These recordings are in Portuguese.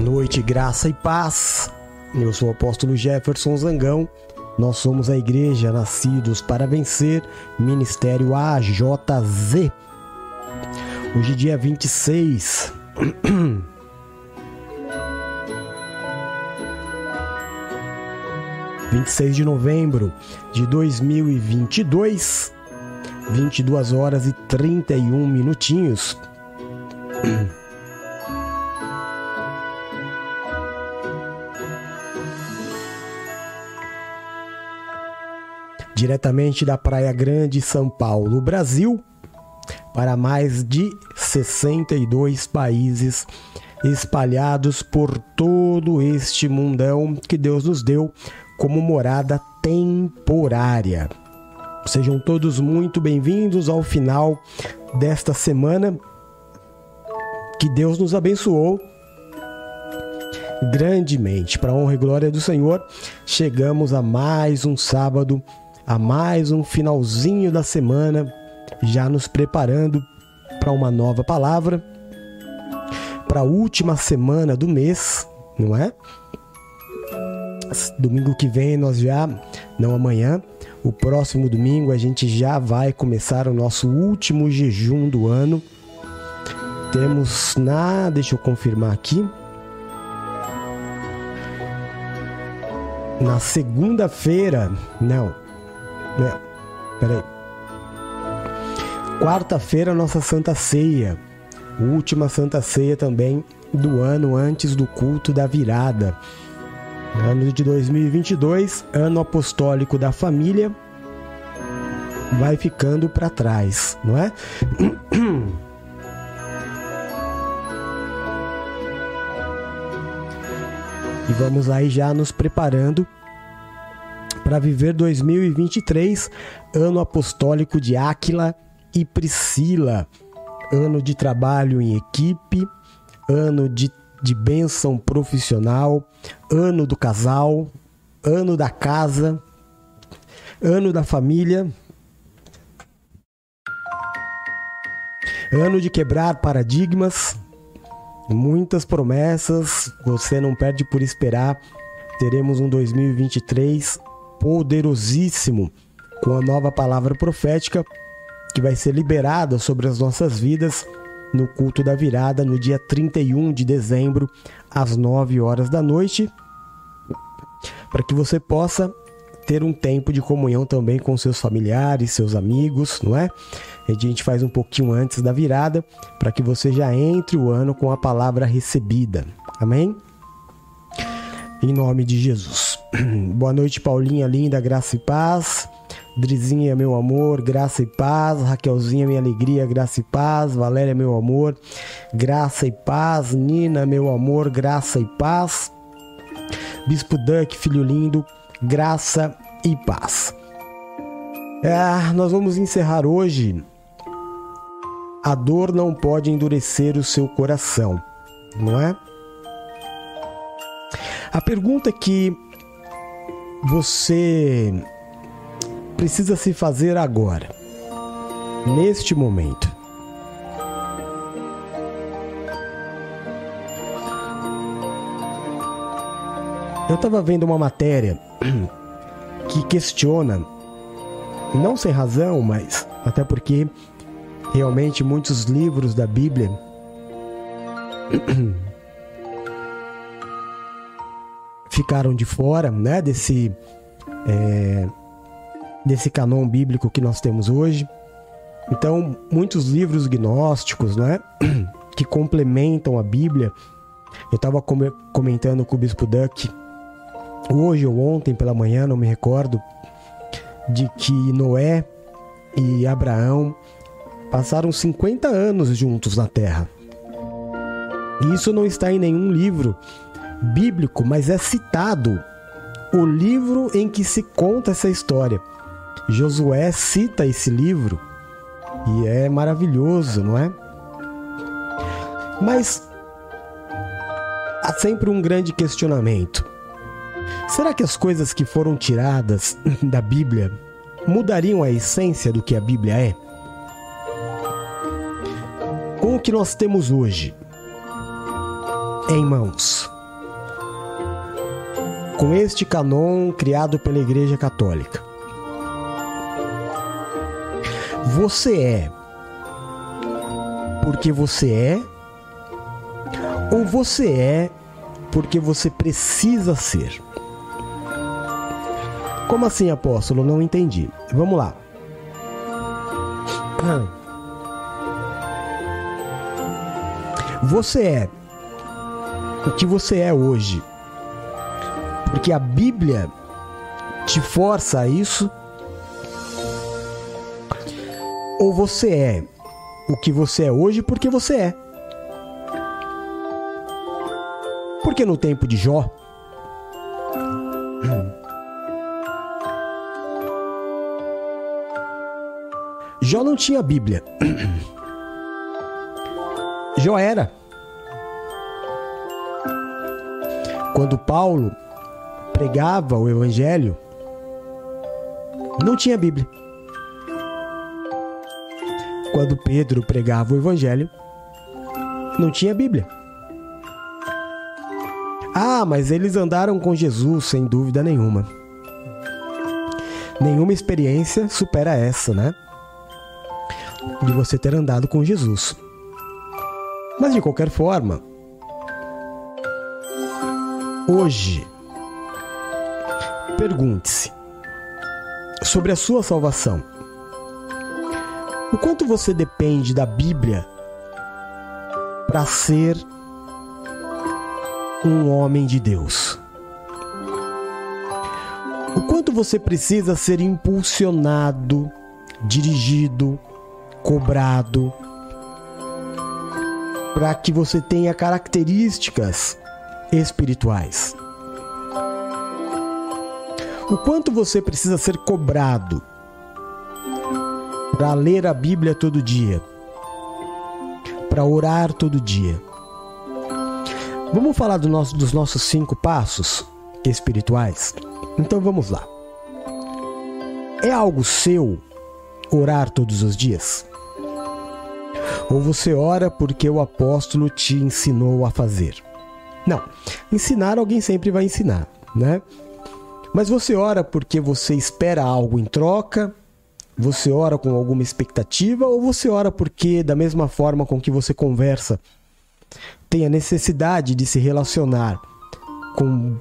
Noite, graça e paz. Eu sou o apóstolo Jefferson Zangão Nós somos a Igreja Nascidos para Vencer, Ministério AJZ. Hoje, dia 26. Vinte e seis de novembro de dois mil e vinte e dois, vinte e duas horas e trinta e um minutinhos. diretamente da Praia Grande, São Paulo, Brasil, para mais de 62 países espalhados por todo este mundão que Deus nos deu como morada temporária. Sejam todos muito bem-vindos ao final desta semana que Deus nos abençoou grandemente. Para a honra e glória do Senhor, chegamos a mais um sábado a mais um finalzinho da semana, já nos preparando para uma nova palavra, para a última semana do mês, não é? Domingo que vem nós já, não amanhã, o próximo domingo a gente já vai começar o nosso último jejum do ano. Temos na, deixa eu confirmar aqui. Na segunda-feira, não, né? Peraí. Quarta-feira, nossa Santa Ceia. Última Santa Ceia também do ano antes do culto da virada. Ano de 2022, ano apostólico da família, vai ficando para trás, não é? E vamos aí já nos preparando para viver 2023, ano apostólico de Áquila e Priscila, ano de trabalho em equipe, ano de, de bênção profissional, ano do casal, ano da casa, ano da família, ano de quebrar paradigmas, muitas promessas, você não perde por esperar. Teremos um 2023 poderosíssimo com a nova palavra profética que vai ser liberada sobre as nossas vidas no culto da virada no dia 31 de dezembro às 9 horas da noite, para que você possa ter um tempo de comunhão também com seus familiares, seus amigos, não é? A gente faz um pouquinho antes da virada, para que você já entre o ano com a palavra recebida. Amém? Em nome de Jesus. Boa noite, Paulinha linda, graça e paz. Drizinha, meu amor, graça e paz. Raquelzinha, minha alegria, graça e paz. Valéria, meu amor, graça e paz. Nina, meu amor, graça e paz. Bispo Duck, filho lindo, graça e paz. É, nós vamos encerrar hoje. A dor não pode endurecer o seu coração, não é? A pergunta que você precisa se fazer agora, neste momento, Eu estava vendo uma matéria que questiona, não sem razão, mas até porque realmente muitos livros da Bíblia ficaram de fora, né, desse é, desse canon bíblico que nós temos hoje. Então, muitos livros gnósticos, né, que complementam a Bíblia. Eu estava comentando com o Bispo Duck hoje ou ontem pela manhã, não me recordo, de que Noé e Abraão passaram 50 anos juntos na Terra. Isso não está em nenhum livro bíblico, mas é citado o livro em que se conta essa história. Josué cita esse livro e é maravilhoso, não é? Mas há sempre um grande questionamento. Será que as coisas que foram tiradas da Bíblia mudariam a essência do que a Bíblia é? Com o que nós temos hoje em mãos, com este canon criado pela Igreja Católica. Você é porque você é ou você é porque você precisa ser? Como assim, apóstolo? Não entendi. Vamos lá. Você é o que você é hoje porque a Bíblia te força a isso? Ou você é o que você é hoje porque você é? Porque no tempo de Jó, Jó não tinha Bíblia. Jó era. Quando Paulo pregava o Evangelho, não tinha Bíblia. Quando Pedro pregava o Evangelho, não tinha Bíblia. Ah, mas eles andaram com Jesus, sem dúvida nenhuma. Nenhuma experiência supera essa, né? De você ter andado com Jesus. Mas de qualquer forma, hoje Pergunte-se sobre a sua salvação. O quanto você depende da Bíblia para ser um homem de Deus? O quanto você precisa ser impulsionado, dirigido, cobrado, para que você tenha características espirituais? O quanto você precisa ser cobrado para ler a Bíblia todo dia, para orar todo dia. Vamos falar do nosso, dos nossos cinco passos espirituais? Então vamos lá. É algo seu orar todos os dias? Ou você ora porque o apóstolo te ensinou a fazer? Não, ensinar alguém sempre vai ensinar, né? Mas você ora porque você espera algo em troca? Você ora com alguma expectativa? Ou você ora porque, da mesma forma com que você conversa, tem a necessidade de se relacionar com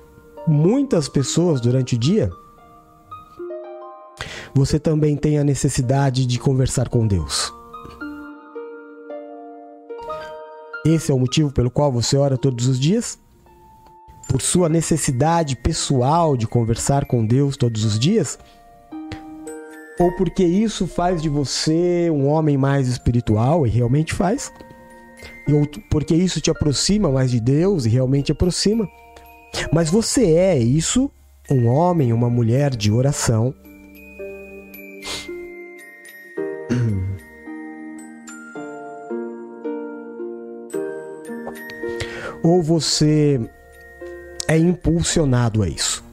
muitas pessoas durante o dia? Você também tem a necessidade de conversar com Deus. Esse é o motivo pelo qual você ora todos os dias? Por sua necessidade pessoal de conversar com Deus todos os dias? Ou porque isso faz de você um homem mais espiritual e realmente faz? Ou porque isso te aproxima mais de Deus e realmente aproxima? Mas você é isso, um homem, uma mulher de oração. Ou você é impulsionado a isso.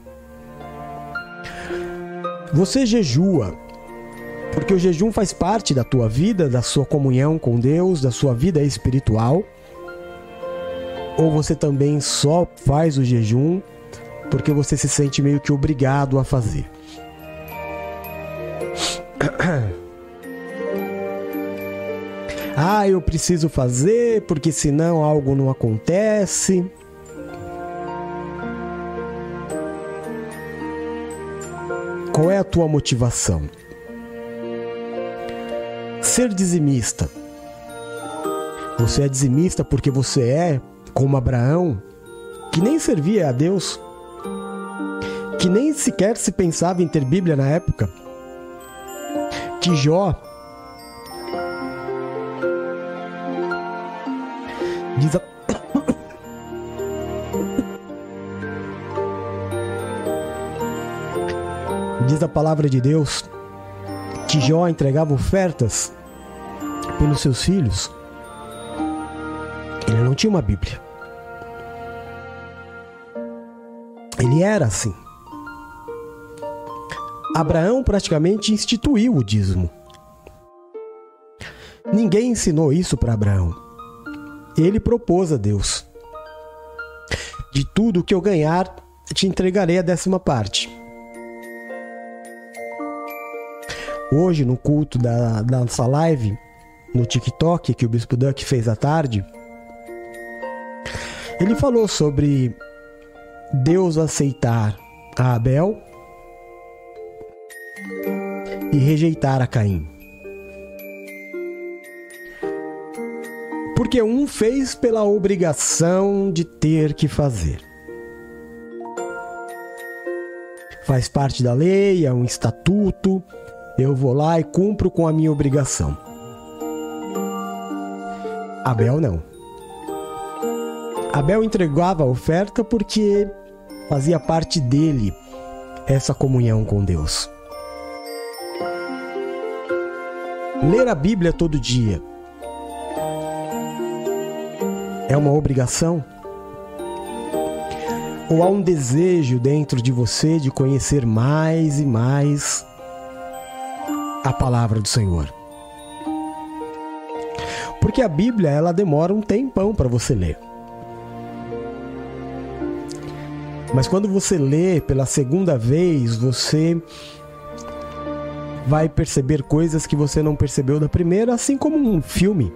Você jejua porque o jejum faz parte da tua vida, da sua comunhão com Deus, da sua vida espiritual. Ou você também só faz o jejum porque você se sente meio que obrigado a fazer. Ah, eu preciso fazer porque senão algo não acontece. Qual é a tua motivação? Ser dizimista. Você é dizimista porque você é como Abraão, que nem servia a Deus, que nem sequer se pensava em ter Bíblia na época, que Jó diz a Diz a palavra de Deus que Jó entregava ofertas pelos seus filhos. Ele não tinha uma Bíblia. Ele era assim. Abraão praticamente instituiu o dízimo. Ninguém ensinou isso para Abraão. Ele propôs a Deus: De tudo que eu ganhar, te entregarei a décima parte. Hoje, no culto da, da nossa live, no TikTok, que o Bispo Duck fez à tarde, ele falou sobre Deus aceitar a Abel e rejeitar a Caim. Porque um fez pela obrigação de ter que fazer. Faz parte da lei, é um estatuto, eu vou lá e cumpro com a minha obrigação. Abel não. Abel entregava a oferta porque fazia parte dele essa comunhão com Deus. Ler a Bíblia todo dia é uma obrigação? Ou há um desejo dentro de você de conhecer mais e mais a palavra do Senhor? Porque a Bíblia ela demora um tempão para você ler. Mas quando você lê pela segunda vez, você vai perceber coisas que você não percebeu da primeira, assim como um filme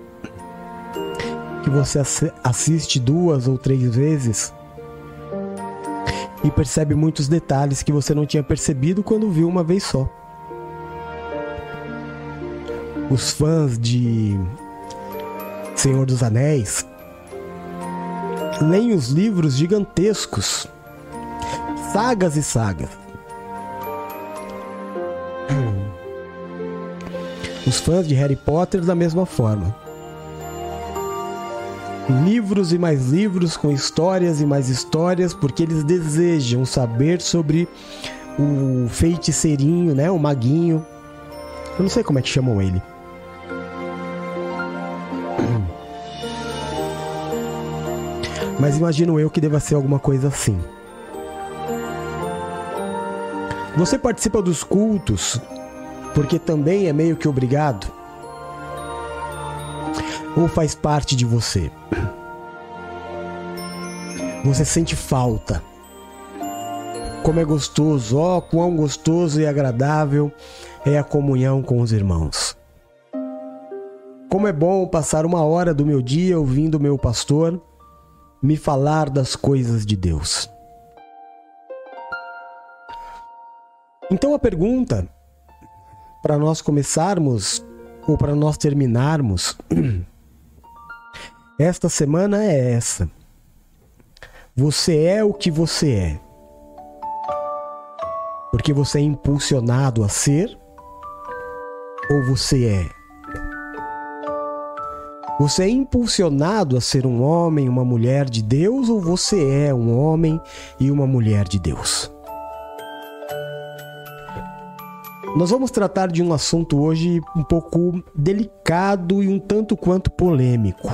que você assiste duas ou três vezes e percebe muitos detalhes que você não tinha percebido quando viu uma vez só. Os fãs de Senhor dos Anéis leem os livros gigantescos, sagas e sagas. Os fãs de Harry Potter da mesma forma livros e mais livros com histórias e mais histórias, porque eles desejam saber sobre o feiticeirinho, né, o maguinho. Eu não sei como é que chamam ele. Mas imagino eu que deva ser alguma coisa assim. Você participa dos cultos porque também é meio que obrigado? Ou faz parte de você? Você sente falta. Como é gostoso, ó, oh, quão gostoso e agradável é a comunhão com os irmãos. Como é bom passar uma hora do meu dia ouvindo meu pastor me falar das coisas de Deus. Então a pergunta para nós começarmos ou para nós terminarmos esta semana é essa. Você é o que você é. Porque você é impulsionado a ser ou você é? Você é impulsionado a ser um homem, uma mulher de Deus ou você é um homem e uma mulher de Deus? Nós vamos tratar de um assunto hoje um pouco delicado e um tanto quanto polêmico.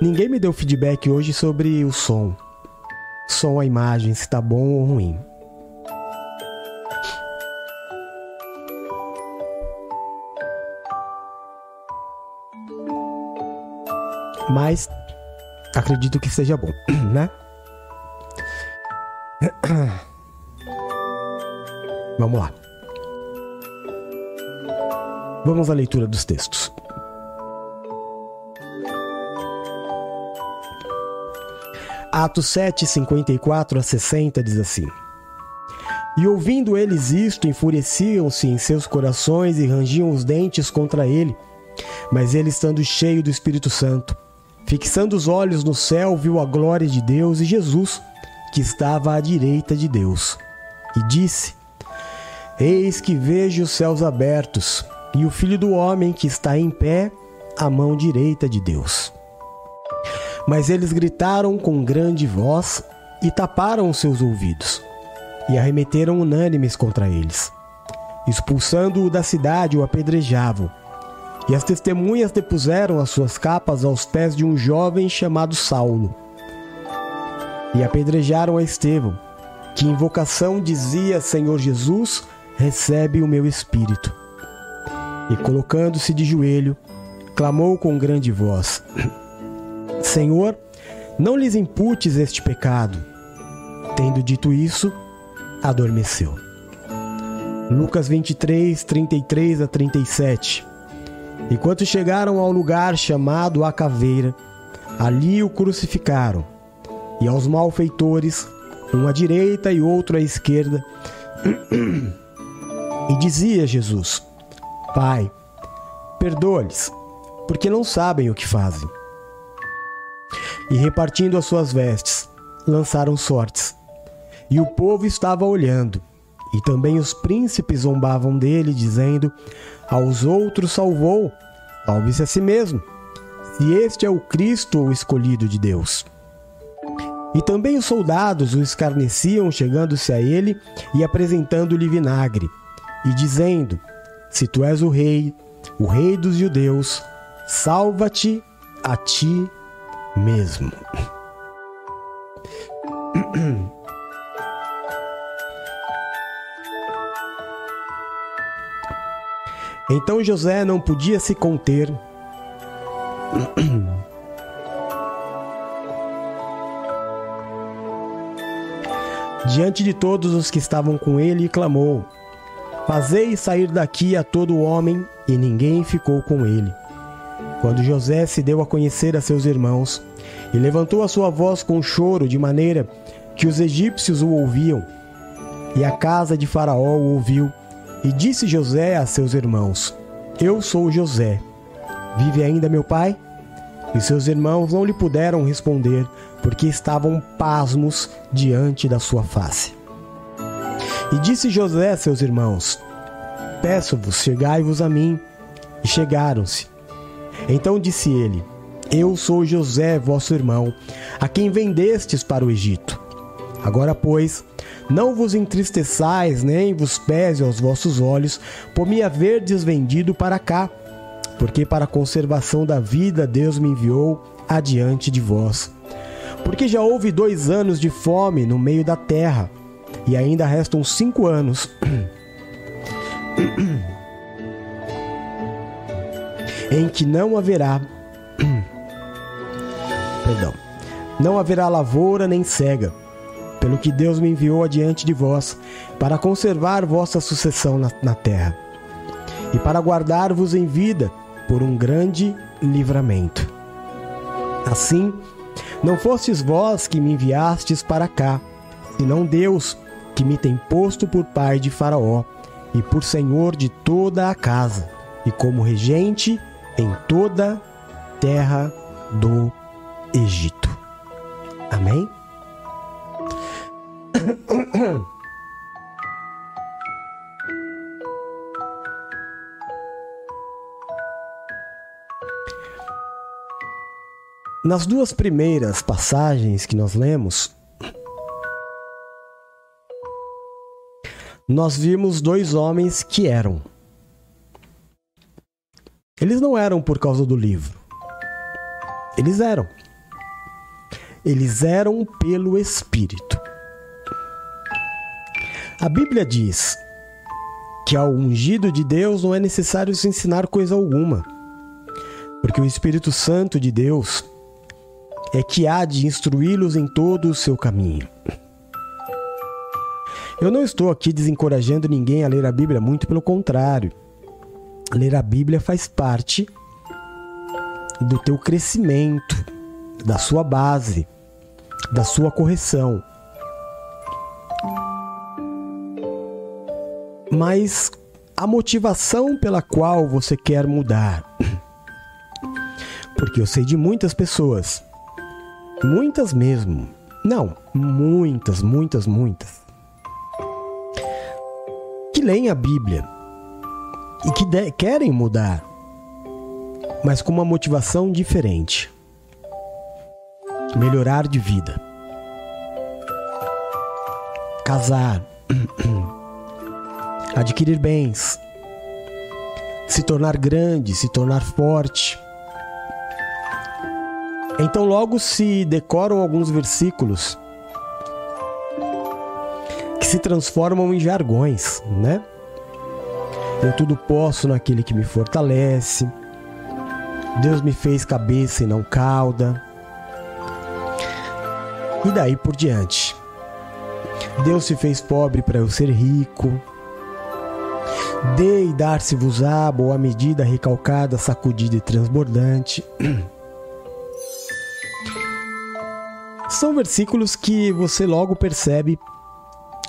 Ninguém me deu feedback hoje sobre o som. Som, a imagem, se tá bom ou ruim. Mas acredito que seja bom, né? Vamos lá. Vamos à leitura dos textos. Atos 7, 54 a 60 diz assim: E ouvindo eles isto, enfureciam-se em seus corações e rangiam os dentes contra ele. Mas ele, estando cheio do Espírito Santo, fixando os olhos no céu, viu a glória de Deus e Jesus, que estava à direita de Deus. E disse: Eis que vejo os céus abertos e o filho do homem que está em pé à mão direita de Deus. Mas eles gritaram com grande voz e taparam seus ouvidos, e arremeteram unânimes contra eles. Expulsando-o da cidade, o apedrejavam. E as testemunhas depuseram as suas capas aos pés de um jovem chamado Saulo. E apedrejaram a Estevão, que em vocação dizia: Senhor Jesus, recebe o meu espírito. E colocando-se de joelho, clamou com grande voz: Senhor, não lhes imputes este pecado. Tendo dito isso, adormeceu. Lucas 23, 33 a 37. Enquanto chegaram ao lugar chamado a caveira, ali o crucificaram, e aos malfeitores, um à direita e outro à esquerda, e dizia Jesus: Pai, perdoa-lhes, porque não sabem o que fazem. E repartindo as suas vestes, lançaram sortes. E o povo estava olhando. E também os príncipes zombavam dele, dizendo: Aos outros salvou, salve-se a si mesmo, se este é o Cristo o escolhido de Deus. E também os soldados o escarneciam, chegando-se a ele e apresentando-lhe vinagre, e dizendo: Se tu és o rei, o rei dos judeus, salva-te a ti mesmo. Então José não podia se conter. Diante de todos os que estavam com ele, clamou: Fazei sair daqui a todo homem, e ninguém ficou com ele. Quando José se deu a conhecer a seus irmãos, e levantou a sua voz com choro, de maneira que os egípcios o ouviam, e a casa de Faraó o ouviu, e disse José a seus irmãos: Eu sou José. Vive ainda meu pai? E seus irmãos não lhe puderam responder, porque estavam pasmos diante da sua face. E disse José a seus irmãos: Peço-vos, chegai-vos a mim. E chegaram-se. Então disse ele: Eu sou José, vosso irmão, a quem vendestes para o Egito. Agora, pois, não vos entristeçais, nem vos pese aos vossos olhos, por me haverdes vendido para cá, porque para a conservação da vida Deus me enviou adiante de vós. Porque já houve dois anos de fome no meio da terra, e ainda restam cinco anos. em que não haverá. Perdão. Não haverá lavoura nem cega pelo que Deus me enviou adiante de vós, para conservar vossa sucessão na, na terra, e para guardar-vos em vida por um grande livramento. Assim, não fostes vós que me enviastes para cá, senão Deus, que me tem posto por pai de Faraó e por senhor de toda a casa, e como regente em toda terra do Egito. Amém? Nas duas primeiras passagens que nós lemos, nós vimos dois homens que eram. Eles não eram por causa do livro. Eles eram. Eles eram pelo Espírito. A Bíblia diz que ao ungido de Deus não é necessário se ensinar coisa alguma, porque o Espírito Santo de Deus é que há de instruí-los em todo o seu caminho. Eu não estou aqui desencorajando ninguém a ler a Bíblia, muito pelo contrário. Ler a Bíblia faz parte do teu crescimento, da sua base, da sua correção. Mas a motivação pela qual você quer mudar. Porque eu sei de muitas pessoas, muitas mesmo, não, muitas, muitas, muitas, que leem a Bíblia. E que de, querem mudar, mas com uma motivação diferente. Melhorar de vida, casar. adquirir bens, se tornar grande, se tornar forte. Então, logo se decoram alguns versículos que se transformam em jargões, né? Eu tudo posso naquele que me fortalece. Deus me fez cabeça e não cauda. E daí por diante. Deus se fez pobre para eu ser rico. Dei e dar-se-vos-á, boa medida, recalcada, sacudida e transbordante. São versículos que você logo percebe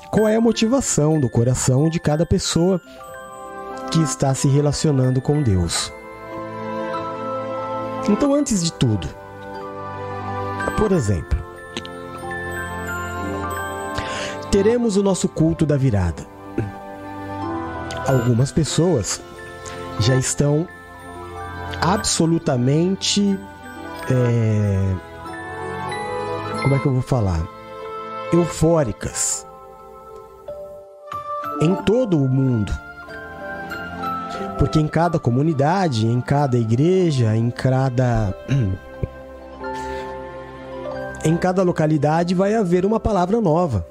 qual é a motivação do coração de cada pessoa que está se relacionando com Deus. Então, antes de tudo, por exemplo, teremos o nosso culto da virada. Algumas pessoas já estão absolutamente. É... Como é que eu vou falar? Eufóricas. Em todo o mundo porque em cada comunidade, em cada igreja, em cada. em cada localidade vai haver uma palavra nova.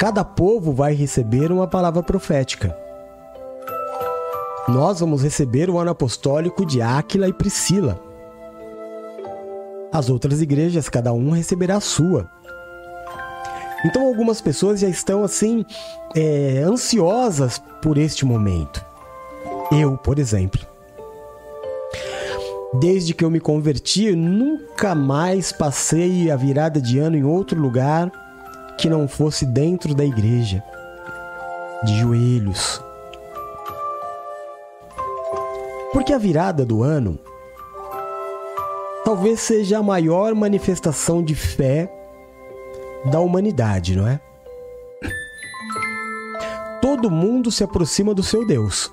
Cada povo vai receber uma palavra profética. Nós vamos receber o ano apostólico de Áquila e Priscila. As outras igrejas, cada um receberá a sua. Então algumas pessoas já estão assim é, ansiosas por este momento. Eu, por exemplo. Desde que eu me converti, eu nunca mais passei a virada de ano em outro lugar que não fosse dentro da igreja, de joelhos. Porque a virada do ano talvez seja a maior manifestação de fé da humanidade, não é? Todo mundo se aproxima do seu Deus.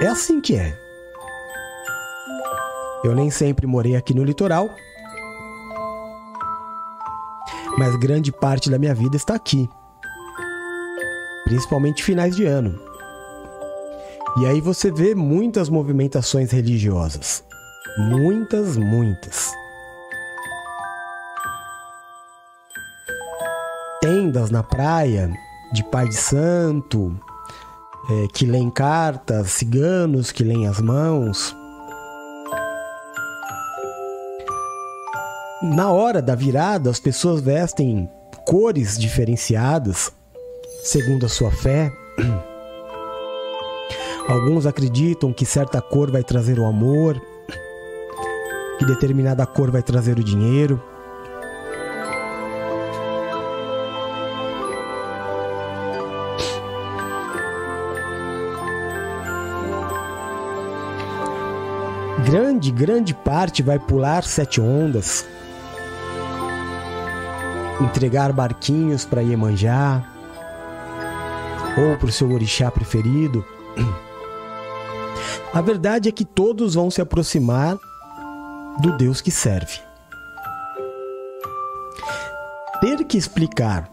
É assim que é. Eu nem sempre morei aqui no litoral, mas grande parte da minha vida está aqui, principalmente finais de ano. E aí você vê muitas movimentações religiosas. Muitas, muitas. tendas na praia de pai de santo, é, que leem cartas, ciganos que leem as mãos. Na hora da virada, as pessoas vestem cores diferenciadas, segundo a sua fé. Alguns acreditam que certa cor vai trazer o amor, que determinada cor vai trazer o dinheiro. grande, grande parte vai pular sete ondas, entregar barquinhos para Iemanjá ou para o seu orixá preferido. A verdade é que todos vão se aproximar do Deus que serve. Ter que explicar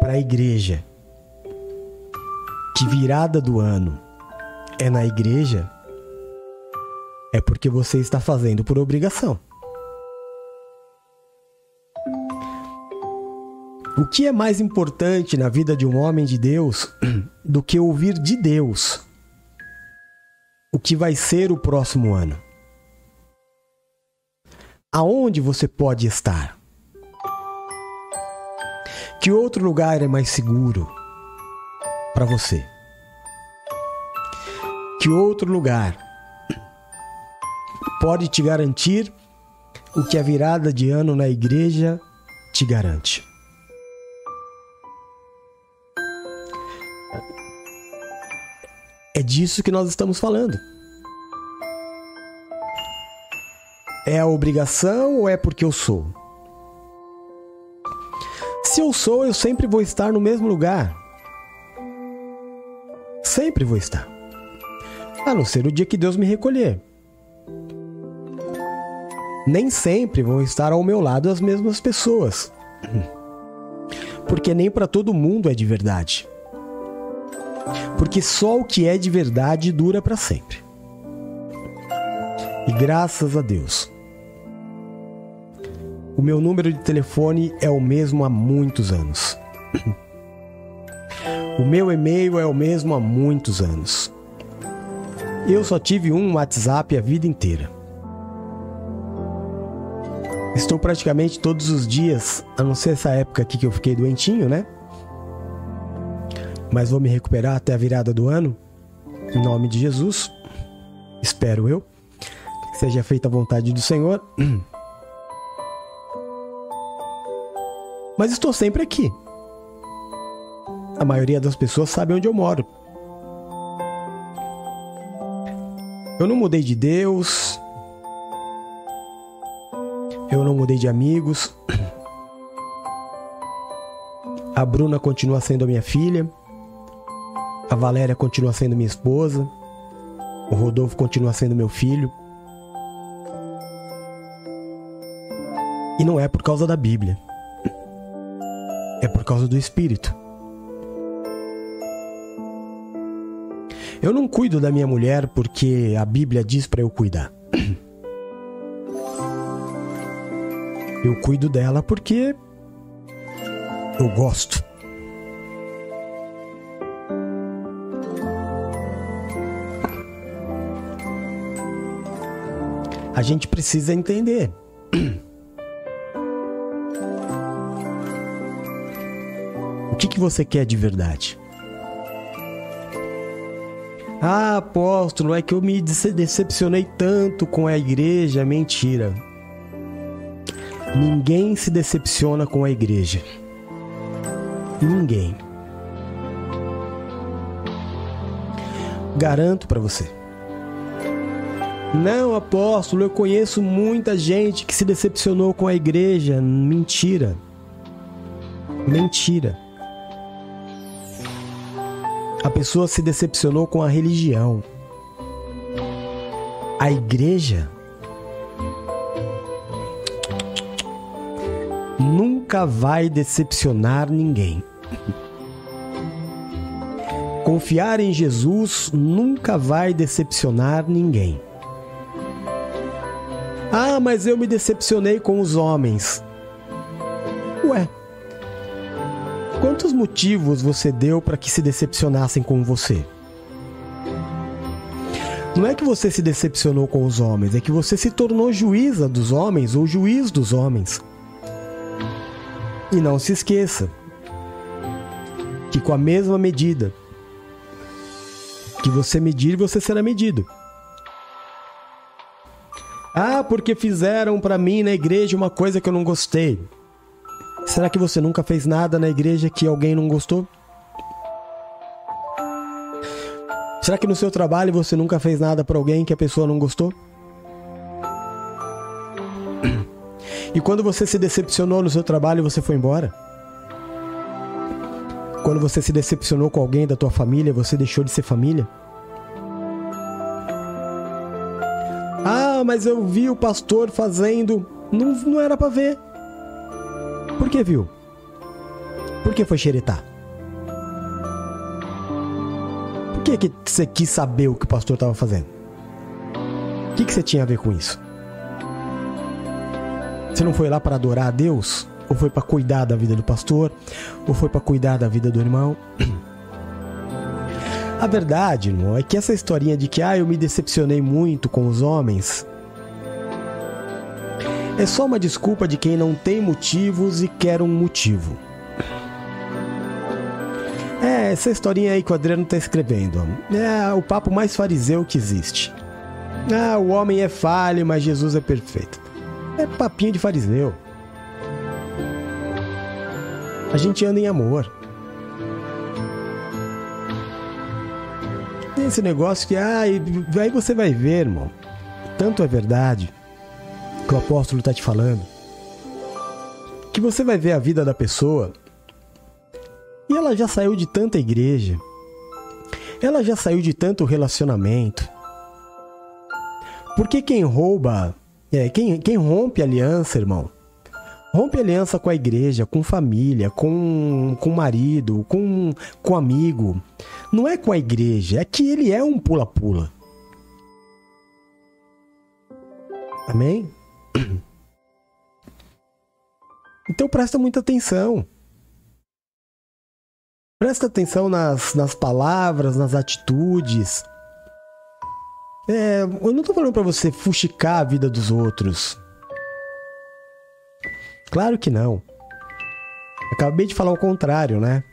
para a igreja que virada do ano é na igreja é porque você está fazendo por obrigação. O que é mais importante na vida de um homem de Deus do que ouvir de Deus o que vai ser o próximo ano? Aonde você pode estar? Que outro lugar é mais seguro para você? Que outro lugar pode te garantir o que a virada de ano na igreja te garante. É disso que nós estamos falando. É a obrigação ou é porque eu sou? Se eu sou, eu sempre vou estar no mesmo lugar. Sempre vou estar. A não ser o dia que Deus me recolher nem sempre vão estar ao meu lado as mesmas pessoas. Porque nem para todo mundo é de verdade. Porque só o que é de verdade dura para sempre. E graças a Deus. O meu número de telefone é o mesmo há muitos anos. O meu e-mail é o mesmo há muitos anos. Eu só tive um WhatsApp a vida inteira. Estou praticamente todos os dias, a não ser essa época aqui que eu fiquei doentinho, né? Mas vou me recuperar até a virada do ano. Em nome de Jesus. Espero eu. Que seja feita a vontade do Senhor. Mas estou sempre aqui. A maioria das pessoas sabe onde eu moro. Eu não mudei de Deus. Eu não mudei de amigos. A Bruna continua sendo a minha filha. A Valéria continua sendo minha esposa. O Rodolfo continua sendo meu filho. E não é por causa da Bíblia. É por causa do Espírito. Eu não cuido da minha mulher porque a Bíblia diz para eu cuidar. Eu cuido dela porque eu gosto. A gente precisa entender. O que, que você quer de verdade? Ah, apóstolo, é que eu me decepcionei tanto com a igreja. Mentira. Ninguém se decepciona com a igreja. Ninguém. Garanto para você. Não, apóstolo, eu conheço muita gente que se decepcionou com a igreja. Mentira. Mentira. A pessoa se decepcionou com a religião. A igreja nunca vai decepcionar ninguém. Confiar em Jesus nunca vai decepcionar ninguém. Ah, mas eu me decepcionei com os homens. Ué, quantos motivos você deu para que se decepcionassem com você? Não é que você se decepcionou com os homens, é que você se tornou juíza dos homens ou juiz dos homens. E não se esqueça que com a mesma medida que você medir, você será medido. Ah, porque fizeram para mim na igreja uma coisa que eu não gostei. Será que você nunca fez nada na igreja que alguém não gostou? Será que no seu trabalho você nunca fez nada para alguém que a pessoa não gostou? E quando você se decepcionou no seu trabalho, você foi embora? Quando você se decepcionou com alguém da tua família, você deixou de ser família? Ah, mas eu vi o pastor fazendo. Não, não era para ver. Por que viu? Por que foi xeretar? Por que, que você quis saber o que o pastor estava fazendo? O que, que você tinha a ver com isso? Você não foi lá para adorar a Deus? Ou foi para cuidar da vida do pastor? Ou foi para cuidar da vida do irmão? A verdade, irmão, é que essa historinha de que ah, eu me decepcionei muito com os homens é só uma desculpa de quem não tem motivos e quer um motivo. É, essa historinha aí que o Adriano tá escrevendo. É o papo mais fariseu que existe. Ah, o homem é falho, mas Jesus é perfeito. É papinho de fariseu. A gente anda em amor. Tem esse negócio que, ah, aí você vai ver, irmão. Tanto é verdade que o apóstolo está te falando. Que você vai ver a vida da pessoa e ela já saiu de tanta igreja. Ela já saiu de tanto relacionamento. Porque quem rouba, é, quem, quem rompe aliança, irmão, rompe aliança com a igreja, com família, com, com marido, com, com amigo. Não é com a igreja, é que ele é um pula-pula. Amém? Então presta muita atenção. Presta atenção nas, nas palavras, nas atitudes. É, eu não tô falando para você fuxicar a vida dos outros. Claro que não. Acabei de falar o contrário, né?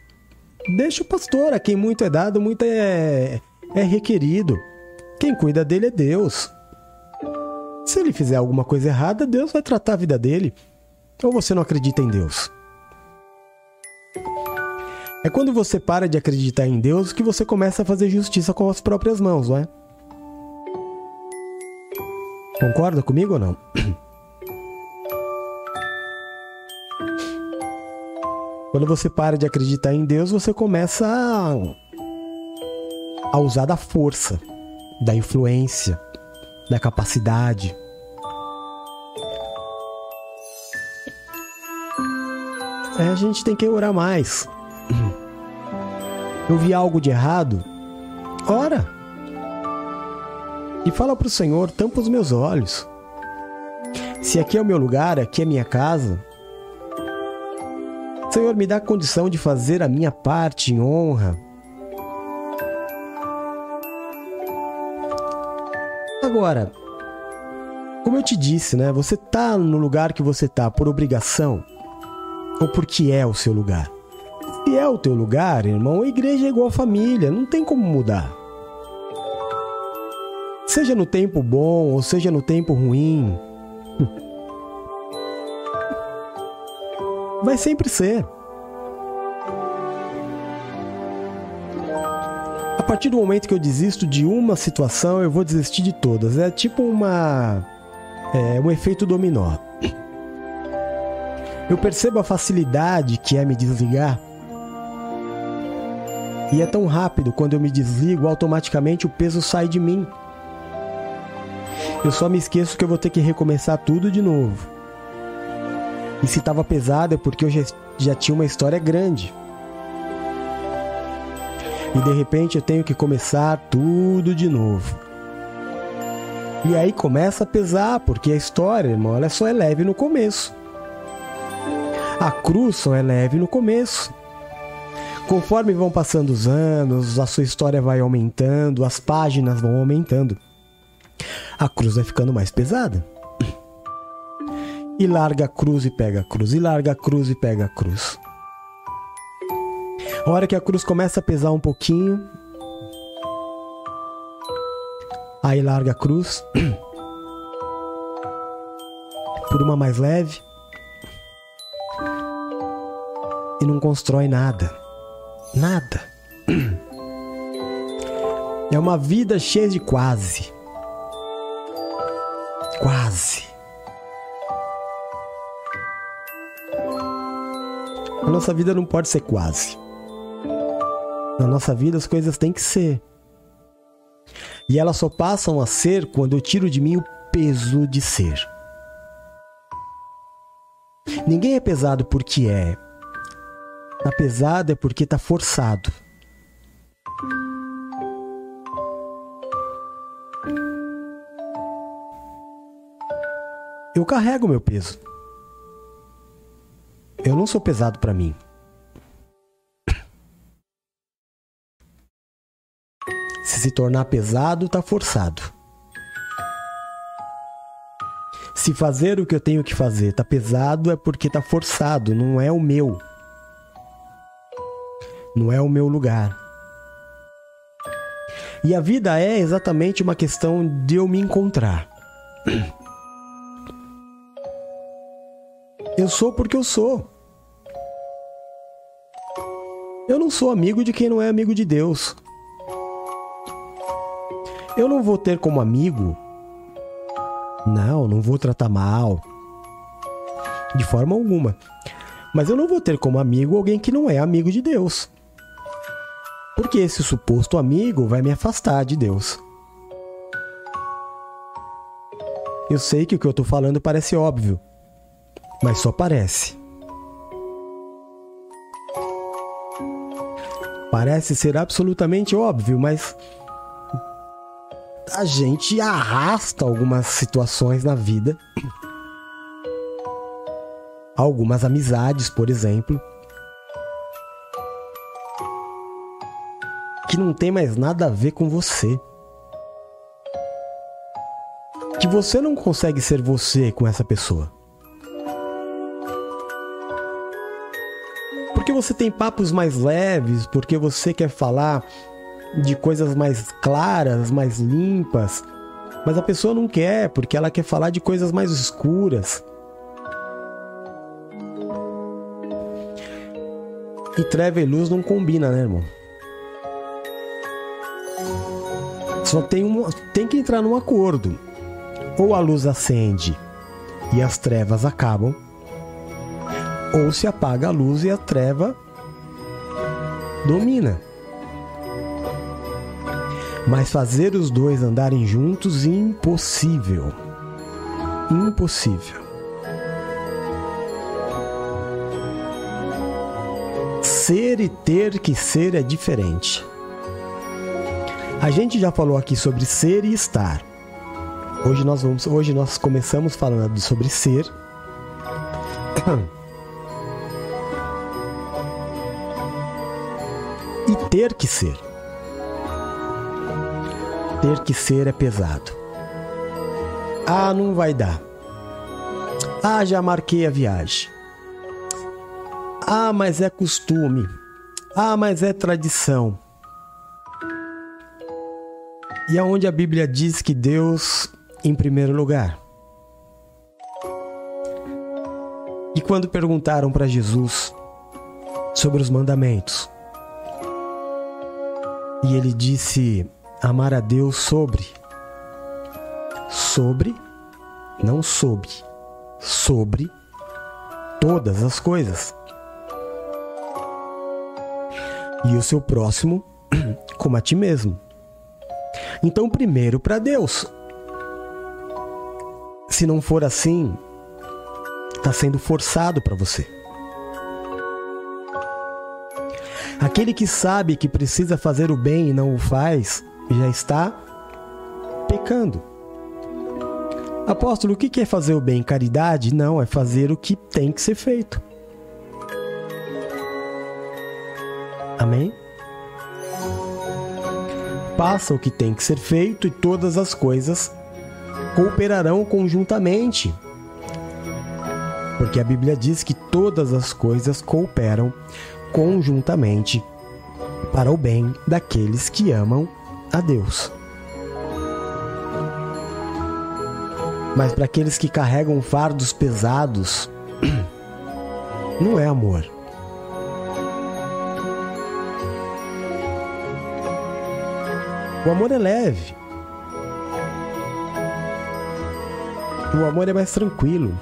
Deixa o pastor, a quem muito é dado, muito é, é requerido. Quem cuida dele é Deus. Se ele fizer alguma coisa errada, Deus vai tratar a vida dele. Ou você não acredita em Deus? É quando você para de acreditar em Deus que você começa a fazer justiça com as próprias mãos, não é? Concorda comigo ou não? Quando você para de acreditar em Deus, você começa a, a usar da força, da influência, da capacidade. É, a gente tem que orar mais. Eu vi algo de errado? Ora! E fala pro Senhor: tampa os meus olhos. Se aqui é o meu lugar, aqui é minha casa, Senhor, me dá condição de fazer a minha parte em honra. Agora, como eu te disse, né? Você tá no lugar que você tá por obrigação ou porque é o seu lugar? Se é o teu lugar, irmão, a igreja é igual família, não tem como mudar. Seja no tempo bom ou seja no tempo ruim, vai sempre ser. Partir do momento que eu desisto de uma situação, eu vou desistir de todas. É tipo uma. É um efeito dominó. Eu percebo a facilidade que é me desligar. E é tão rápido, quando eu me desligo, automaticamente o peso sai de mim. Eu só me esqueço que eu vou ter que recomeçar tudo de novo. E se estava pesado é porque eu já, já tinha uma história grande. E de repente eu tenho que começar tudo de novo. E aí começa a pesar, porque a história, irmão, ela só é leve no começo. A cruz só é leve no começo. Conforme vão passando os anos, a sua história vai aumentando, as páginas vão aumentando. A cruz vai ficando mais pesada e larga a cruz e pega a cruz, e larga a cruz e pega a cruz. Hora que a cruz começa a pesar um pouquinho, aí larga a cruz por uma mais leve e não constrói nada. Nada. É uma vida cheia de quase. Quase. A nossa vida não pode ser quase. Na nossa vida as coisas têm que ser. E elas só passam a ser quando eu tiro de mim o peso de ser. Ninguém é pesado porque é. Tá pesado é porque tá forçado. Eu carrego meu peso. Eu não sou pesado para mim. Se se tornar pesado, tá forçado. Se fazer o que eu tenho que fazer tá pesado, é porque tá forçado, não é o meu. Não é o meu lugar. E a vida é exatamente uma questão de eu me encontrar. Eu sou porque eu sou. Eu não sou amigo de quem não é amigo de Deus. Eu não vou ter como amigo. Não, não vou tratar mal. De forma alguma. Mas eu não vou ter como amigo alguém que não é amigo de Deus. Porque esse suposto amigo vai me afastar de Deus. Eu sei que o que eu estou falando parece óbvio mas só parece. Parece ser absolutamente óbvio, mas a gente arrasta algumas situações na vida. Algumas amizades, por exemplo, que não tem mais nada a ver com você. Que você não consegue ser você com essa pessoa. você tem papos mais leves, porque você quer falar de coisas mais claras, mais limpas, mas a pessoa não quer, porque ela quer falar de coisas mais escuras. E treva e luz não combina, né, irmão? Só tem, um, tem que entrar num acordo. Ou a luz acende e as trevas acabam, ou se apaga a luz e a treva domina. Mas fazer os dois andarem juntos impossível. Impossível. Ser e ter que ser é diferente. A gente já falou aqui sobre ser e estar. Hoje nós vamos, hoje nós começamos falando sobre ser. E ter que ser. Ter que ser é pesado. Ah, não vai dar. Ah, já marquei a viagem. Ah, mas é costume. Ah, mas é tradição. E aonde a Bíblia diz que Deus em primeiro lugar. E quando perguntaram para Jesus sobre os mandamentos, e ele disse: amar a Deus sobre, sobre, não sob, sobre todas as coisas. E o seu próximo como a ti mesmo. Então, primeiro para Deus. Se não for assim, está sendo forçado para você. Aquele que sabe que precisa fazer o bem e não o faz, já está pecando. Apóstolo, o que é fazer o bem? Caridade? Não, é fazer o que tem que ser feito. Amém? passa o que tem que ser feito e todas as coisas cooperarão conjuntamente. Porque a Bíblia diz que todas as coisas cooperam conjuntamente para o bem daqueles que amam a Deus. Mas para aqueles que carregam fardos pesados, não é amor. O amor é leve. O amor é mais tranquilo.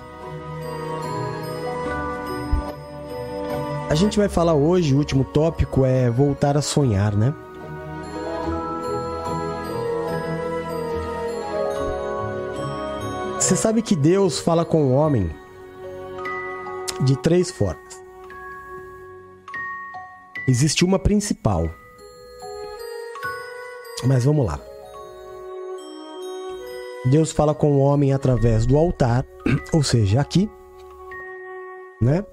A gente vai falar hoje, o último tópico é voltar a sonhar, né? Você sabe que Deus fala com o homem de três formas. Existe uma principal mas vamos lá. Deus fala com o homem através do altar, ou seja, aqui, né?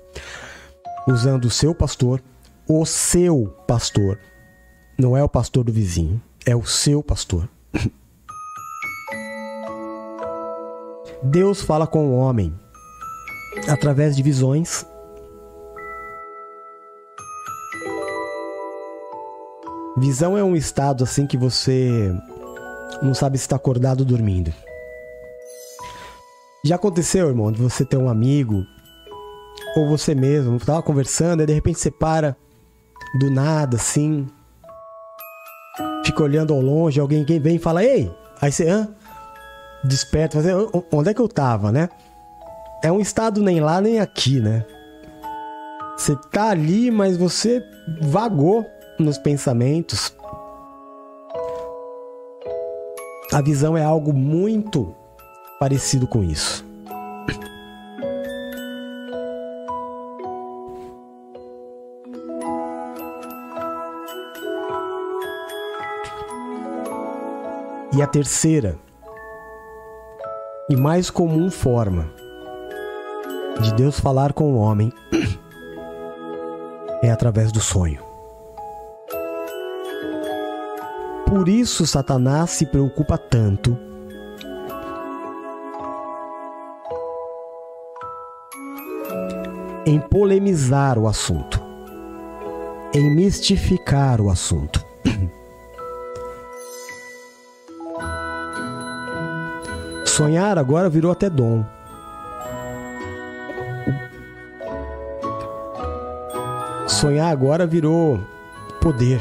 Usando o seu pastor, o seu pastor. Não é o pastor do vizinho, é o seu pastor. Deus fala com o homem através de visões Visão é um estado assim que você não sabe se está acordado ou dormindo. Já aconteceu, irmão, de você ter um amigo ou você mesmo, tava conversando e de repente você para do nada assim, fica olhando ao longe, alguém vem e fala: "Ei!" Aí você, hã? Desperta, fazer, onde é que eu tava, né? É um estado nem lá nem aqui, né? Você tá ali, mas você vagou nos pensamentos. A visão é algo muito parecido com isso. E a terceira e mais comum forma de Deus falar com o homem é através do sonho. Por isso Satanás se preocupa tanto em polemizar o assunto. em mistificar o assunto. Sonhar agora virou até dom. Sonhar agora virou poder.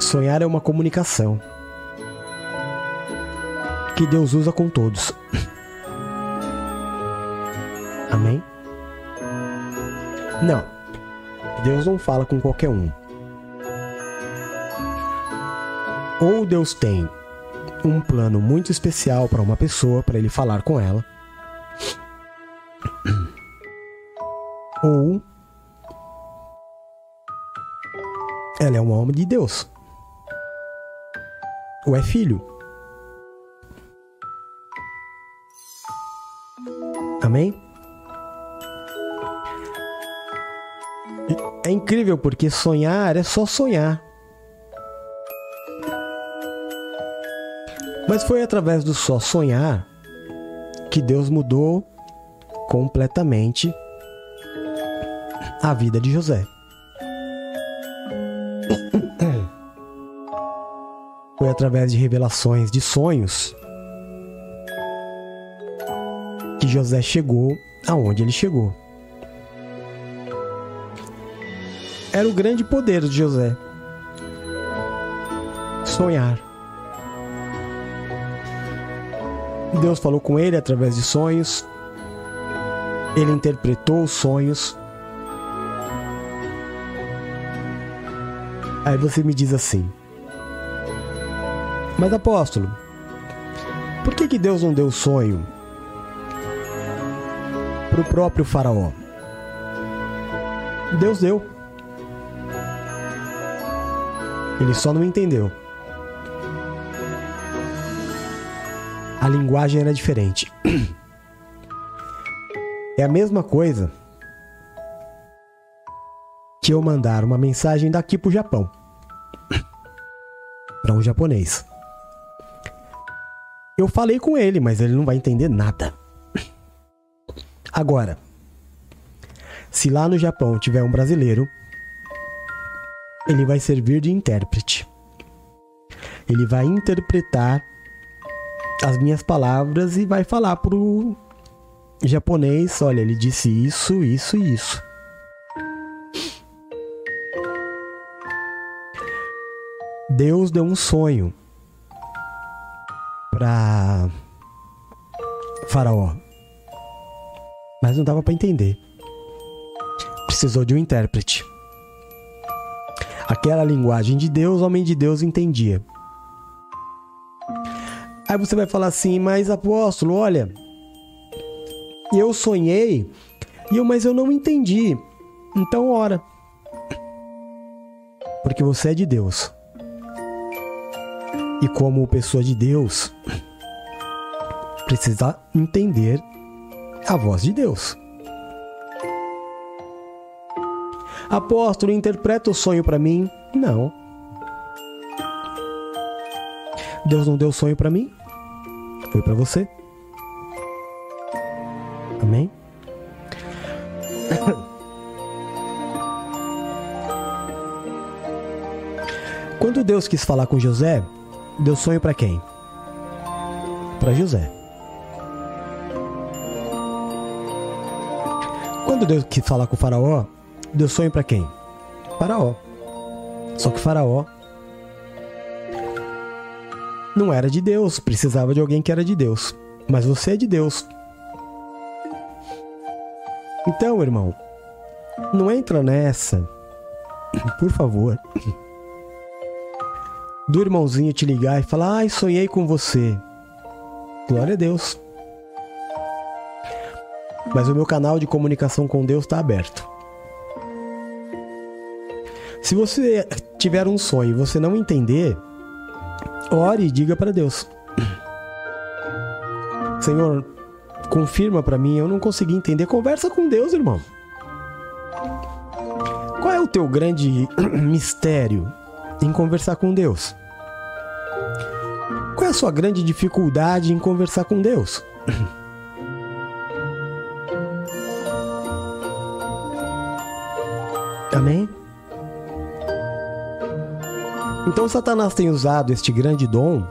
Sonhar é uma comunicação que Deus usa com todos. Amém? Não. Deus não fala com qualquer um. Ou Deus tem um plano muito especial para uma pessoa, para ele falar com ela. Ou ela é uma alma de Deus. Ou é filho. Amém? É incrível porque sonhar é só sonhar. Mas foi através do só sonhar que Deus mudou completamente a vida de José. Foi através de revelações, de sonhos, que José chegou aonde ele chegou. Era o grande poder de José. Sonhar. Deus falou com ele através de sonhos. Ele interpretou os sonhos. Aí você me diz assim: Mas apóstolo, por que, que Deus não deu sonho para o próprio Faraó? Deus deu. Ele só não entendeu. A linguagem era diferente. É a mesma coisa que eu mandar uma mensagem daqui pro Japão. para um japonês. Eu falei com ele, mas ele não vai entender nada. Agora, se lá no Japão tiver um brasileiro, ele vai servir de intérprete. Ele vai interpretar as minhas palavras e vai falar pro japonês, olha, ele disse isso, isso e isso. Deus deu um sonho para Faraó, mas não dava para entender. Precisou de um intérprete. Aquela linguagem de Deus, o homem de Deus entendia. Aí você vai falar assim, mas apóstolo, olha, eu sonhei, mas eu não entendi. Então ora. Porque você é de Deus. E como pessoa de Deus, precisa entender a voz de Deus. Apóstolo, interpreta o sonho para mim? Não. Deus não deu sonho para mim? Foi para você. Amém? Quando Deus quis falar com José, deu sonho para quem? Para José. Quando Deus quis falar com o Faraó, deu sonho para quem? Faraó. Só que Faraó não era de Deus, precisava de alguém que era de Deus. Mas você é de Deus. Então, irmão, não entra nessa, por favor, do irmãozinho te ligar e falar: ai, sonhei com você. Glória a Deus. Mas o meu canal de comunicação com Deus está aberto. Se você tiver um sonho e você não entender, Ore e diga para Deus: Senhor, confirma para mim, eu não consegui entender. Conversa com Deus, irmão. Qual é o teu grande mistério em conversar com Deus? Qual é a sua grande dificuldade em conversar com Deus? Amém? Então Satanás tem usado este grande dom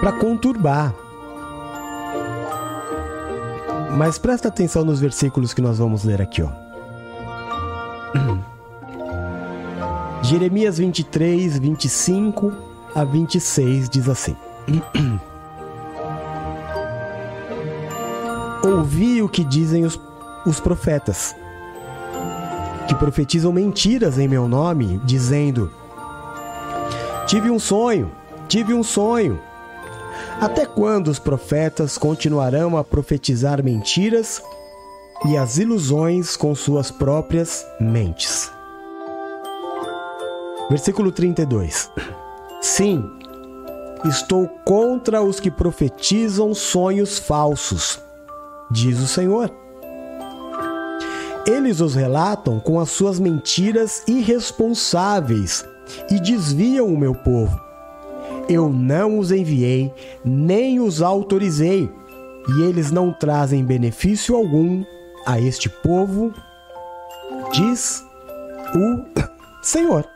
para conturbar. Mas presta atenção nos versículos que nós vamos ler aqui, ó. Jeremias 23, 25 a 26 diz assim: Ouvi o que dizem os, os profetas, que profetizam mentiras em meu nome, dizendo: Tive um sonho, tive um sonho. Até quando os profetas continuarão a profetizar mentiras e as ilusões com suas próprias mentes? Versículo 32. Sim, estou contra os que profetizam sonhos falsos, diz o Senhor. Eles os relatam com as suas mentiras irresponsáveis e desviam o meu povo. Eu não os enviei, nem os autorizei, e eles não trazem benefício algum a este povo, diz o Senhor.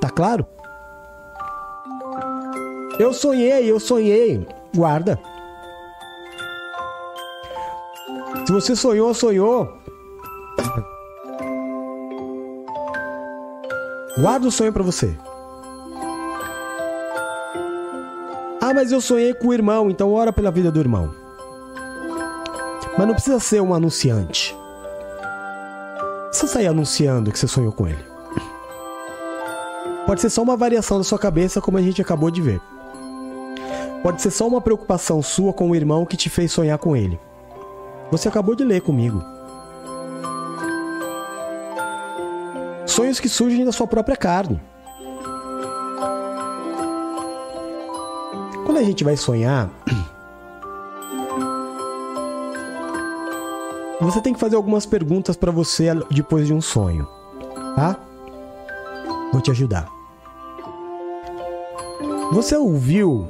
Tá claro? Eu sonhei, eu sonhei. Guarda. Se você sonhou, sonhou. Guarda o sonho para você. Ah, mas eu sonhei com o irmão, então ora pela vida do irmão. Mas não precisa ser um anunciante. Você sair anunciando que você sonhou com ele. Pode ser só uma variação da sua cabeça, como a gente acabou de ver. Pode ser só uma preocupação sua com o irmão que te fez sonhar com ele. Você acabou de ler comigo. Sonhos que surgem da sua própria carne. Quando a gente vai sonhar, você tem que fazer algumas perguntas para você depois de um sonho, tá? Vou te ajudar. Você ouviu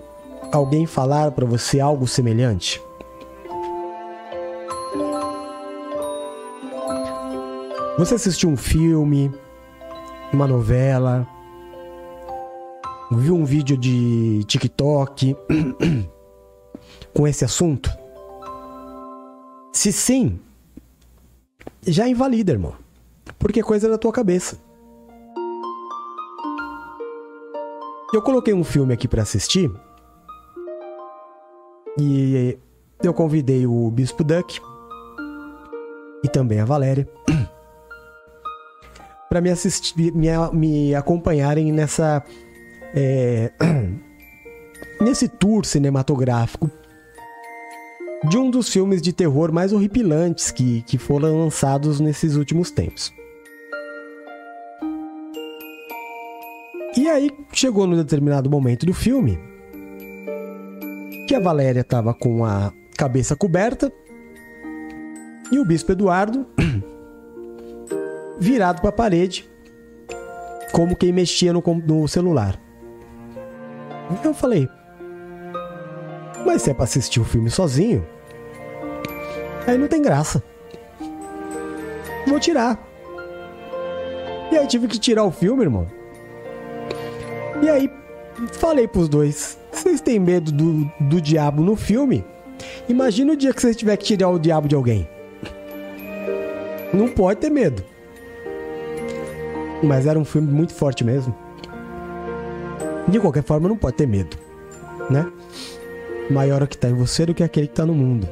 alguém falar para você algo semelhante? Você assistiu um filme, uma novela, viu um vídeo de TikTok com esse assunto? Se sim, já invalida, irmão. Porque é coisa da tua cabeça. Eu coloquei um filme aqui para assistir. E eu convidei o Bispo Duck e também a Valéria para me assistir, me, me acompanharem nessa é, nesse tour cinematográfico de um dos filmes de terror mais horripilantes que, que foram lançados nesses últimos tempos. E aí chegou num determinado momento do filme que a Valéria estava com a cabeça coberta e o bispo Eduardo virado para a parede, como quem mexia no, no celular. Eu falei, mas se é para assistir o filme sozinho, aí não tem graça. Vou tirar. E aí tive que tirar o filme, irmão. E aí, falei pros dois: vocês têm medo do, do diabo no filme? Imagina o dia que vocês tiver que tirar o diabo de alguém. Não pode ter medo. Mas era um filme muito forte mesmo. De qualquer forma, não pode ter medo, né? Maior o que tá em você do que aquele que tá no mundo.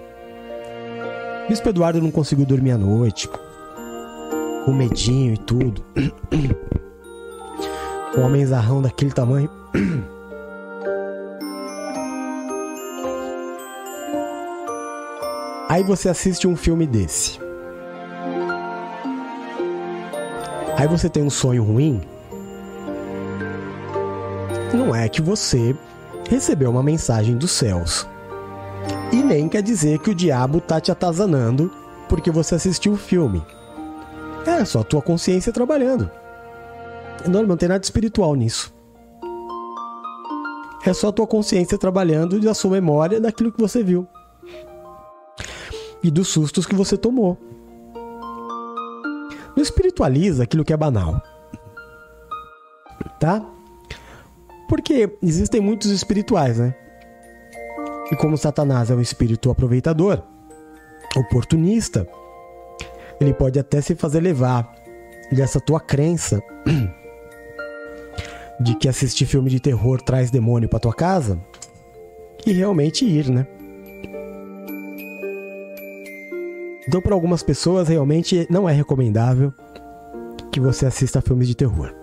Bispo Eduardo não conseguiu dormir à noite, com medinho e tudo. Um homenzarrão daquele tamanho. Aí você assiste um filme desse. Aí você tem um sonho ruim. Não é que você recebeu uma mensagem dos céus. E nem quer dizer que o diabo tá te atazanando porque você assistiu o filme. É só a tua consciência trabalhando. Não, não tem nada espiritual nisso. É só a tua consciência trabalhando e a sua memória daquilo que você viu. e dos sustos que você tomou. Não espiritualiza aquilo que é banal. Tá? Porque existem muitos espirituais, né? E como Satanás é um espírito aproveitador, oportunista, ele pode até se fazer levar dessa tua crença de que assistir filme de terror traz demônio para tua casa e realmente ir, né? Então, para algumas pessoas, realmente não é recomendável que você assista filmes de terror.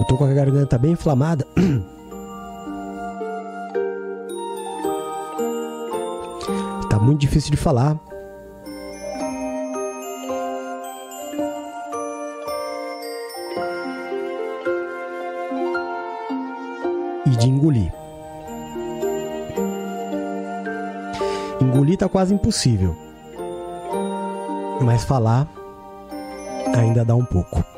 Eu tô com a garganta bem inflamada. Tá muito difícil de falar. De engolir. Engolir tá quase impossível. Mas falar ainda dá um pouco.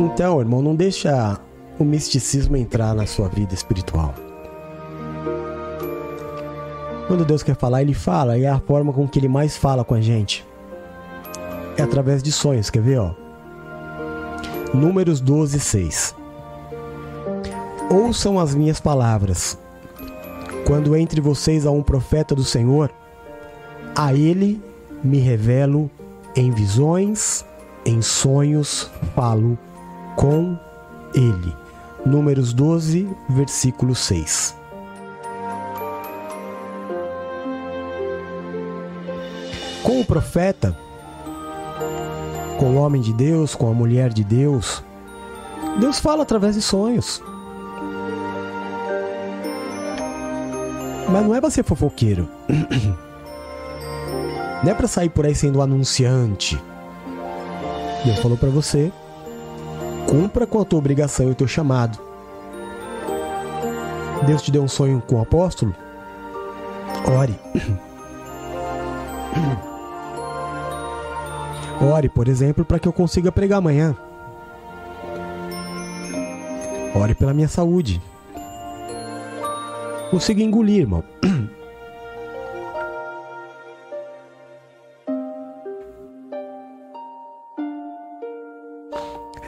Então, irmão, não deixa o misticismo entrar na sua vida espiritual. Quando Deus quer falar, ele fala, e é a forma com que ele mais fala com a gente. É através de sonhos, quer ver, ó? Números 12, 6. Ouçam as minhas palavras. Quando entre vocês há um profeta do Senhor, a ele me revelo em visões, em sonhos, falo com ele. Números 12, versículo 6. Com o profeta, com o homem de Deus, com a mulher de Deus, Deus fala através de sonhos. Mas não é para ser fofoqueiro. Não é para sair por aí sendo anunciante. Deus falou para você: cumpra com a tua obrigação e o teu chamado. Deus te deu um sonho com o apóstolo? Ore. Ore, por exemplo, para que eu consiga pregar amanhã. Ore pela minha saúde. Consiga engolir, irmão.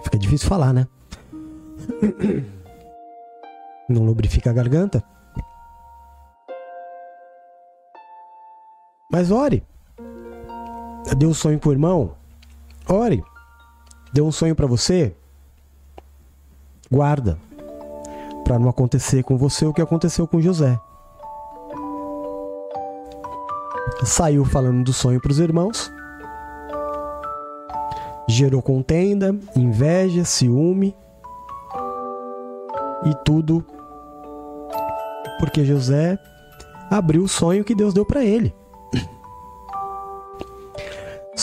Fica difícil falar, né? Não lubrifica a garganta. Mas ore. Deu um sonho pro irmão? Ore. Deu um sonho para você? Guarda. Para não acontecer com você o que aconteceu com José. Saiu falando do sonho para os irmãos gerou contenda, inveja, ciúme e tudo porque José abriu o sonho que Deus deu para ele.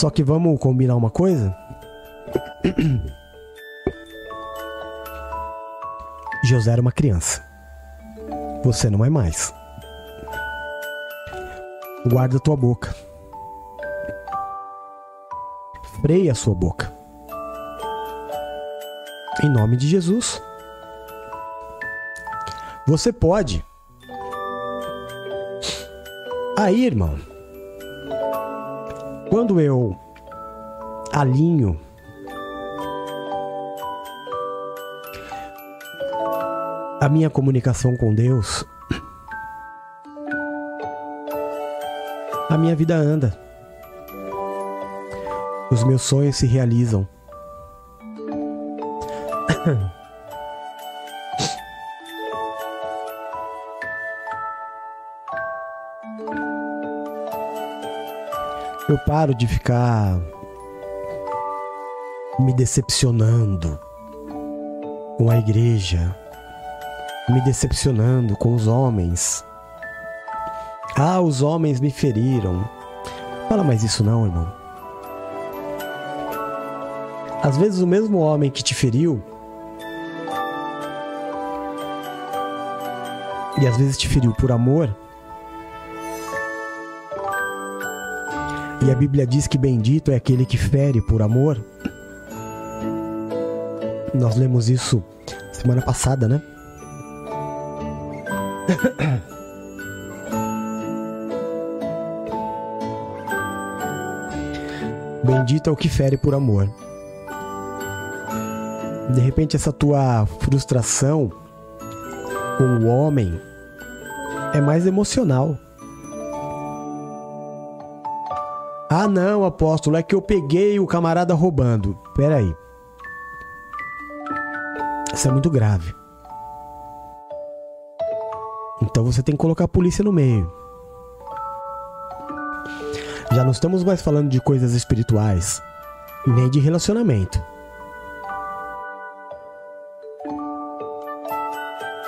Só que vamos combinar uma coisa? José era uma criança. Você não é mais. Guarda tua boca freie a sua boca. Em nome de Jesus. Você pode. Aí, irmão, quando eu alinho a minha comunicação com Deus, a minha vida anda. Os meus sonhos se realizam. Eu paro de ficar me decepcionando com a igreja, me decepcionando com os homens. Ah, os homens me feriram. Fala mais isso não, irmão. Às vezes o mesmo homem que te feriu e às vezes te feriu por amor, E a Bíblia diz que bendito é aquele que fere por amor. Nós lemos isso semana passada, né? Bendito é o que fere por amor. De repente, essa tua frustração com o homem é mais emocional. Ah, não, apóstolo, é que eu peguei o camarada roubando. Peraí. Isso é muito grave. Então você tem que colocar a polícia no meio. Já não estamos mais falando de coisas espirituais, nem de relacionamento.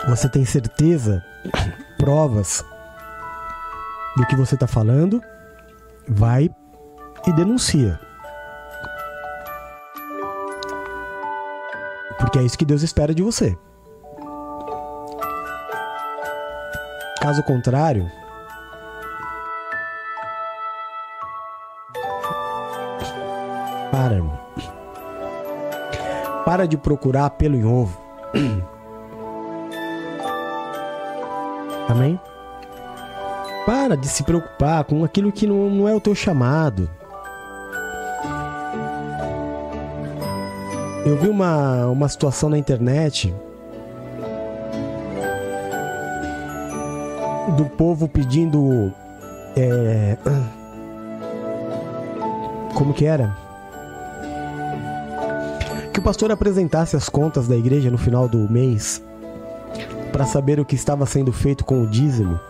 Você tem certeza, provas do que você está falando, vai e denuncia. Porque é isso que Deus espera de você. Caso contrário, para, irmão. Para de procurar pelo em ovo. Amém? Para de se preocupar com aquilo que não, não é o teu chamado. Eu vi uma, uma situação na internet do povo pedindo. É, como que era? Que o pastor apresentasse as contas da igreja no final do mês para saber o que estava sendo feito com o dízimo.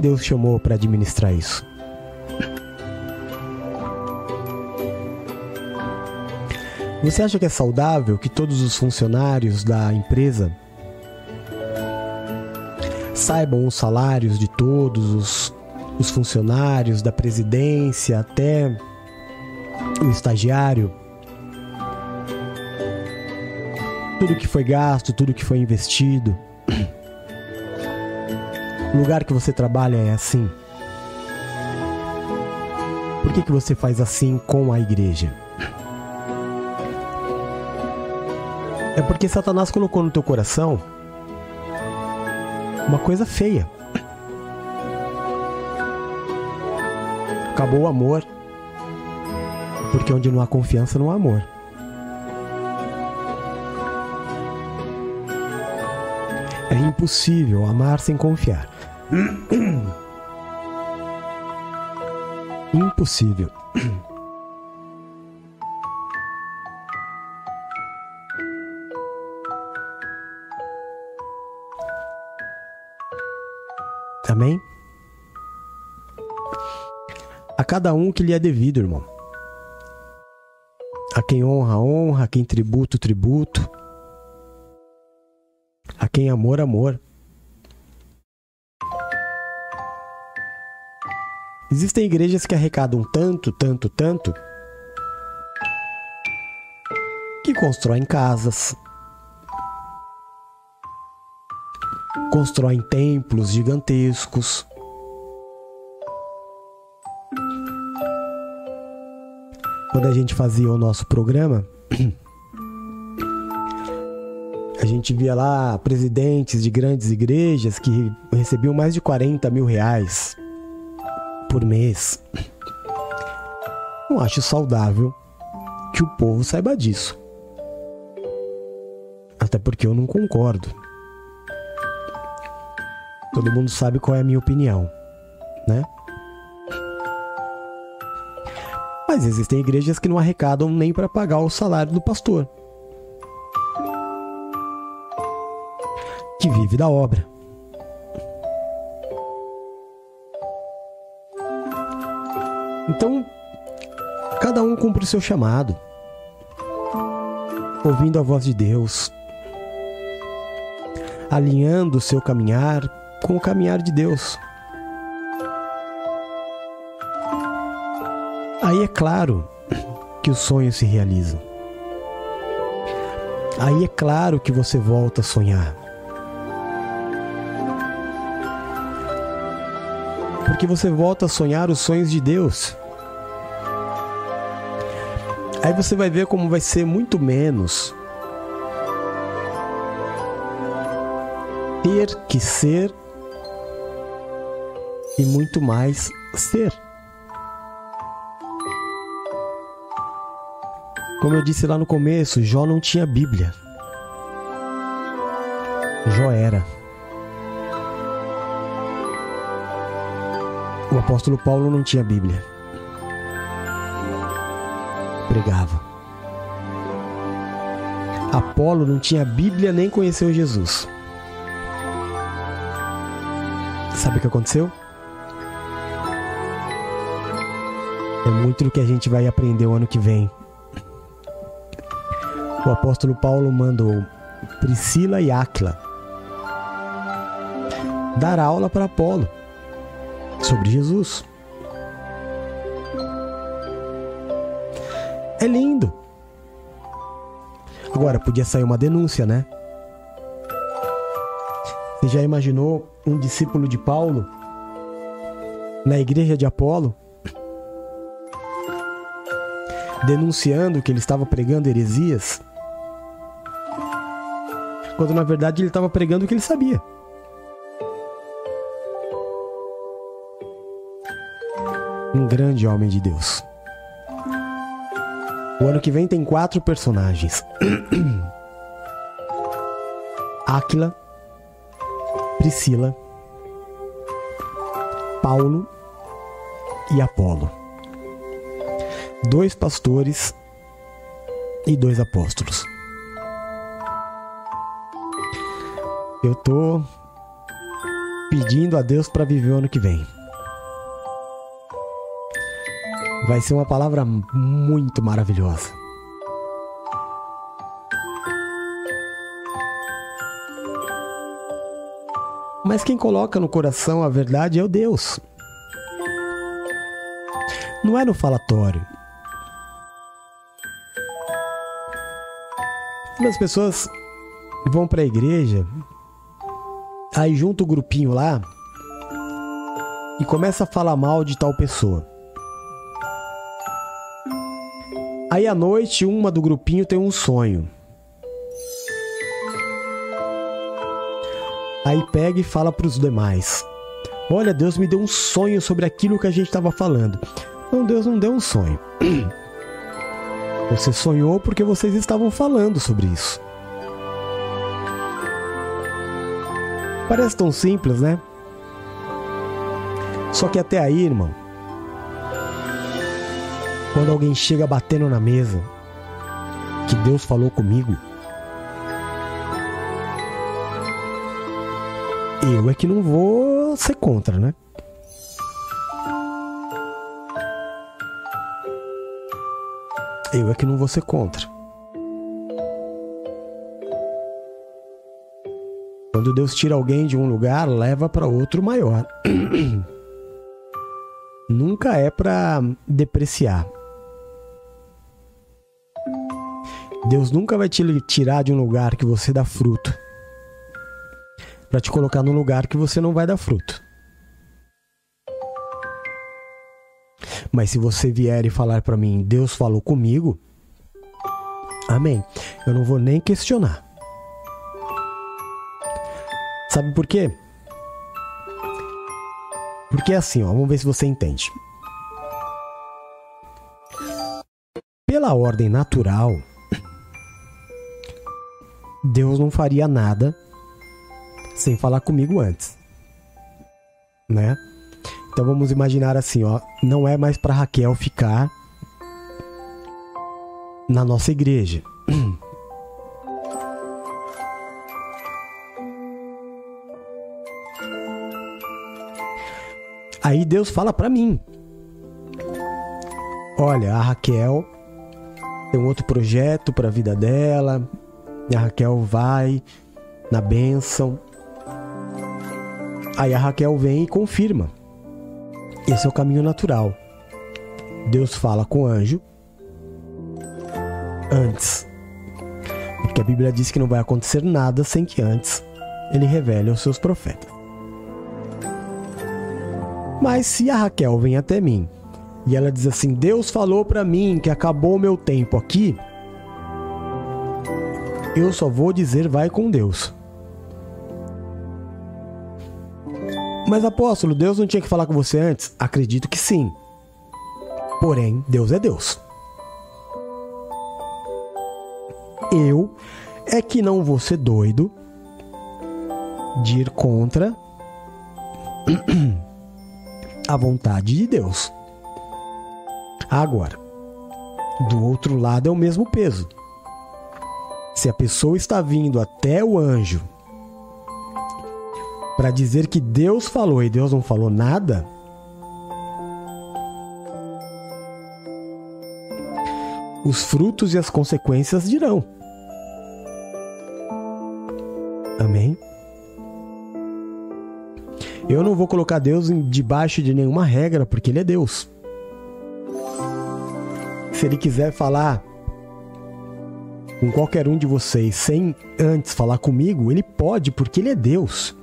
Deus chamou para administrar isso? Você acha que é saudável que todos os funcionários da empresa saibam os salários de todos os, os funcionários, da presidência até o estagiário? Tudo que foi gasto, tudo que foi investido. Lugar que você trabalha é assim? Por que, que você faz assim com a igreja? É porque Satanás colocou no teu coração uma coisa feia. Acabou o amor. Porque onde não há confiança não há amor. É impossível amar sem confiar. Impossível. Amém? A cada um que lhe é devido, irmão. A quem honra, honra, a quem tributo, tributo. A quem amor, amor. Existem igrejas que arrecadam tanto, tanto, tanto que constroem casas, constroem templos gigantescos. Quando a gente fazia o nosso programa, a gente via lá presidentes de grandes igrejas que recebiam mais de 40 mil reais por mês. Não acho saudável que o povo saiba disso. Até porque eu não concordo. Todo mundo sabe qual é a minha opinião, né? Mas existem igrejas que não arrecadam nem para pagar o salário do pastor. Que vive da obra. Então, cada um cumpre seu chamado, ouvindo a voz de Deus, alinhando o seu caminhar com o caminhar de Deus. Aí é claro que o sonho se realiza. Aí é claro que você volta a sonhar. Porque você volta a sonhar os sonhos de Deus. Aí você vai ver como vai ser muito menos ter que ser e muito mais ser. Como eu disse lá no começo, Jó não tinha Bíblia. Jó era. O apóstolo Paulo não tinha Bíblia. Pregava. Apolo não tinha Bíblia nem conheceu Jesus. Sabe o que aconteceu? É muito do que a gente vai aprender o ano que vem. O apóstolo Paulo mandou Priscila e Áquila dar aula para Apolo sobre Jesus. É lindo. Agora, podia sair uma denúncia, né? Você já imaginou um discípulo de Paulo na igreja de Apolo denunciando que ele estava pregando heresias? Quando na verdade ele estava pregando o que ele sabia. Um grande homem de Deus. O ano que vem tem quatro personagens: Áquila, Priscila, Paulo e Apolo. Dois pastores e dois apóstolos. Eu tô pedindo a Deus para viver o ano que vem. Vai ser uma palavra muito maravilhosa. Mas quem coloca no coração a verdade é o Deus. Não é no falatório. As pessoas vão para a igreja, aí junta o grupinho lá e começa a falar mal de tal pessoa. Aí à noite, uma do grupinho tem um sonho. Aí pega e fala para os demais: Olha, Deus me deu um sonho sobre aquilo que a gente estava falando. Não, Deus não deu um sonho. Você sonhou porque vocês estavam falando sobre isso. Parece tão simples, né? Só que até aí, irmão, quando alguém chega batendo na mesa que Deus falou comigo, eu é que não vou ser contra, né? Eu é que não vou ser contra. Quando Deus tira alguém de um lugar, leva para outro maior. Nunca é para depreciar. Deus nunca vai te tirar de um lugar que você dá fruto para te colocar num lugar que você não vai dar fruto. Mas se você vier e falar para mim, Deus falou comigo, amém. Eu não vou nem questionar. Sabe por quê? Porque é assim, ó, vamos ver se você entende. Pela ordem natural, Deus não faria nada sem falar comigo antes. Né? Então vamos imaginar assim, ó, não é mais para Raquel ficar na nossa igreja. Aí Deus fala para mim: Olha, a Raquel tem um outro projeto para a vida dela, e a Raquel vai na bênção. Aí a Raquel vem e confirma. Esse é o caminho natural. Deus fala com o anjo antes. Porque a Bíblia diz que não vai acontecer nada sem que antes ele revele aos seus profetas. Mas se a Raquel vem até mim e ela diz assim: Deus falou para mim que acabou o meu tempo aqui, eu só vou dizer vai com Deus. Mas apóstolo, Deus não tinha que falar com você antes? Acredito que sim. Porém, Deus é Deus. Eu é que não vou ser doido de ir contra a vontade de Deus. Agora, do outro lado é o mesmo peso. Se a pessoa está vindo até o anjo para dizer que Deus falou e Deus não falou nada, os frutos e as consequências dirão. Amém? Eu não vou colocar Deus debaixo de nenhuma regra, porque Ele é Deus. Se Ele quiser falar com qualquer um de vocês sem antes falar comigo, Ele pode, porque Ele é Deus.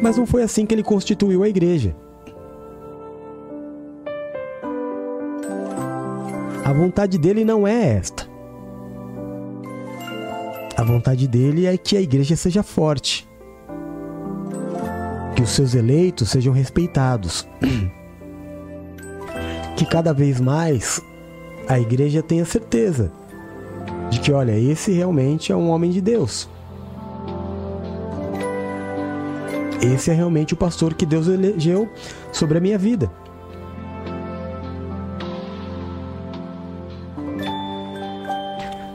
Mas não foi assim que Ele constituiu a igreja. A vontade dele não é esta. A vontade dele é que a igreja seja forte, que os seus eleitos sejam respeitados, que cada vez mais a igreja tenha certeza de que, olha, esse realmente é um homem de Deus. Esse é realmente o pastor que Deus elegeu sobre a minha vida.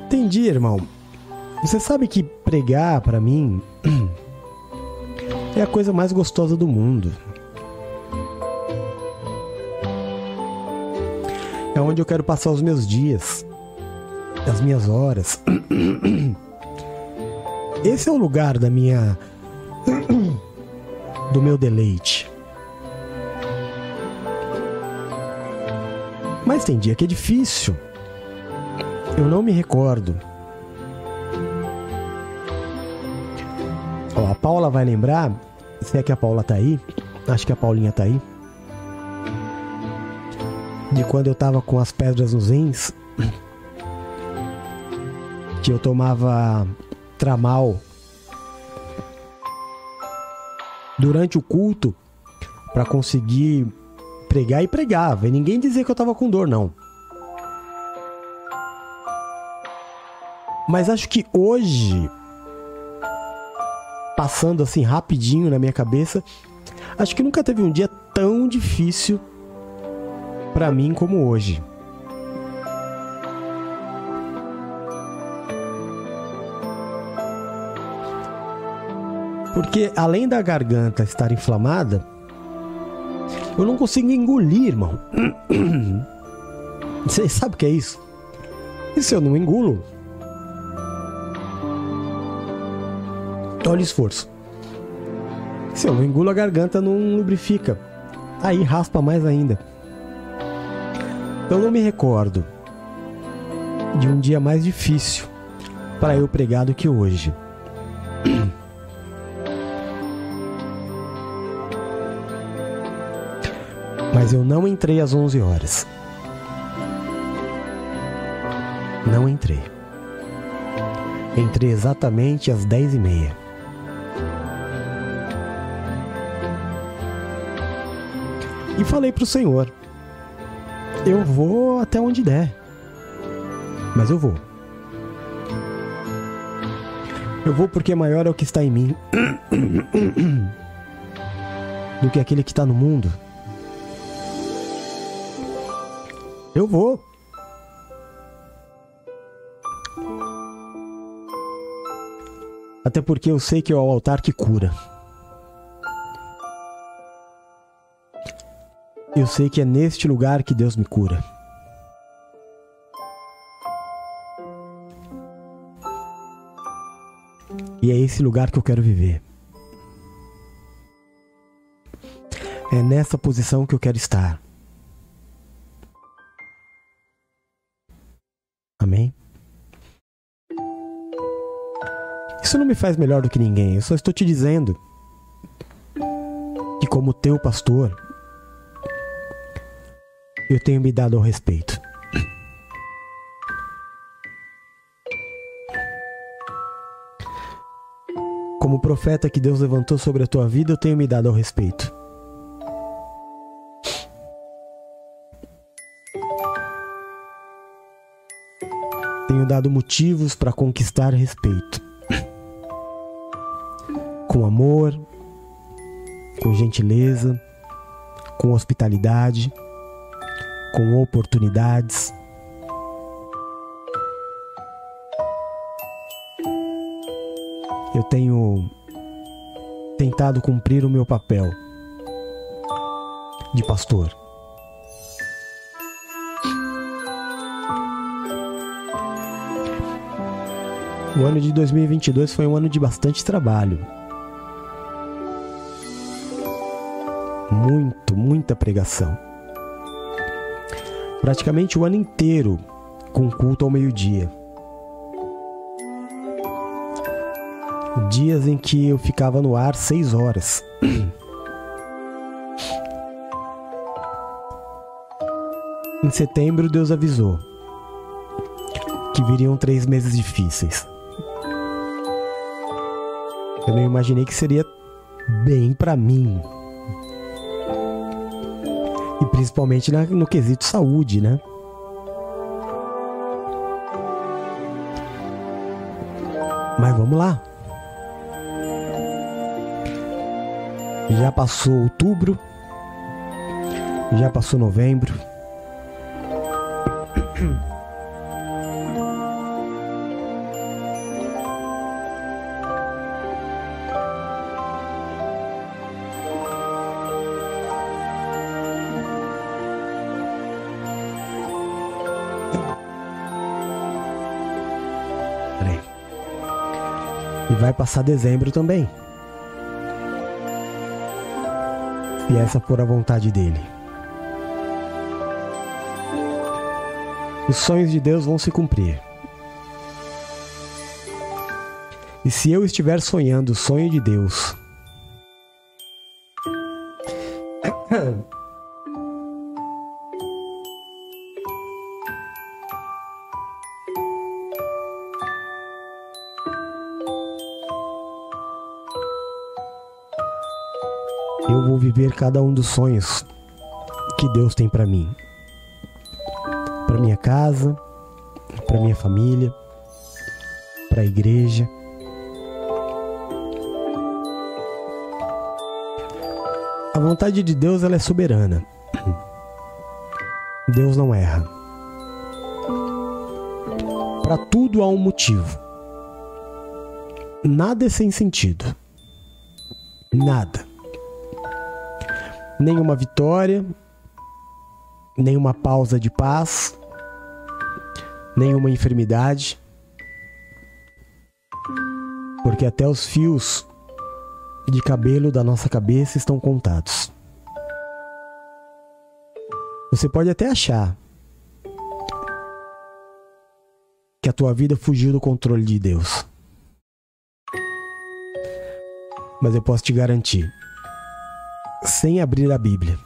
Entendi, irmão. Você sabe que pregar para mim é a coisa mais gostosa do mundo. É onde eu quero passar os meus dias, as minhas horas. Esse é o lugar da minha do meu deleite. Mas tem dia que é difícil. Eu não me recordo. Ó, a Paula vai lembrar, se é que a Paula tá aí, acho que a Paulinha tá aí, de quando eu tava com as pedras nos rins, que eu tomava tramal durante o culto para conseguir pregar e pregava. E ninguém dizia que eu tava com dor, não. Mas acho que hoje, passando assim rapidinho na minha cabeça, acho que nunca teve um dia tão difícil para mim como hoje. Porque além da garganta estar inflamada, eu não consigo engolir, irmão. Você sabe o que é isso? Se eu não engulo, Olha o esforço. Se eu não engulo a garganta, não lubrifica. Aí raspa mais ainda. Eu não me recordo de um dia mais difícil para eu pregar do que hoje. Mas eu não entrei às 11 horas. Não entrei. Entrei exatamente às 10 e meia. E falei para o Senhor: Eu vou até onde der, mas eu vou. Eu vou porque maior é o que está em mim do que aquele que está no mundo. Eu vou. Até porque eu sei que é o altar que cura. Eu sei que é neste lugar que Deus me cura. E é esse lugar que eu quero viver. É nessa posição que eu quero estar. Amém? Isso não me faz melhor do que ninguém, eu só estou te dizendo E como teu pastor, eu tenho me dado ao respeito. Como profeta que Deus levantou sobre a tua vida, eu tenho me dado ao respeito. Tenho dado motivos para conquistar respeito. Com amor, com gentileza, com hospitalidade, com oportunidades eu tenho tentado cumprir o meu papel de pastor. O ano de 2022 foi um ano de bastante trabalho. Muito, muita pregação. Praticamente o ano inteiro com culto ao meio-dia. dias em que eu ficava no ar seis horas. em setembro, Deus avisou que viriam três meses difíceis. Eu não imaginei que seria bem para mim. Principalmente no quesito saúde, né? Mas vamos lá. Já passou outubro, já passou novembro. Passar dezembro também. se essa for a vontade dele. Os sonhos de Deus vão se cumprir. E se eu estiver sonhando o sonho de Deus, cada um dos sonhos que Deus tem para mim. Para minha casa, para minha família, para a igreja. A vontade de Deus ela é soberana. Deus não erra. Para tudo há um motivo. Nada é sem sentido. Nada nenhuma vitória, nenhuma pausa de paz, nenhuma enfermidade, porque até os fios de cabelo da nossa cabeça estão contados. Você pode até achar que a tua vida fugiu do controle de Deus. Mas eu posso te garantir sem abrir a Bíblia.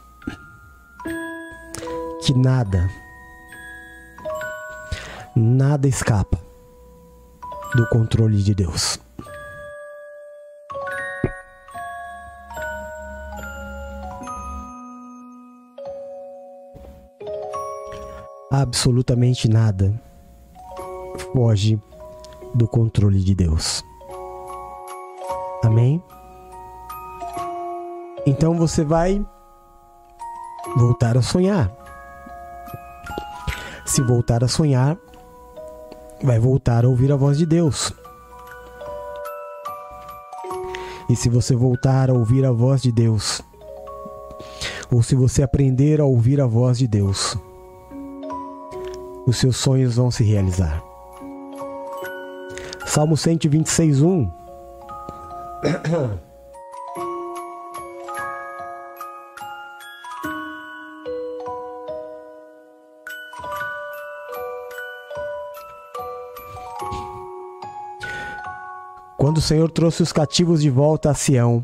Que nada, nada escapa do controle de Deus. Absolutamente nada foge do controle de Deus. Amém? Então você vai voltar a sonhar. Se voltar a sonhar, vai voltar a ouvir a voz de Deus. E se você voltar a ouvir a voz de Deus, ou se você aprender a ouvir a voz de Deus, os seus sonhos vão se realizar. Salmo 126, 1. Quando o Senhor trouxe os cativos de volta a Sião,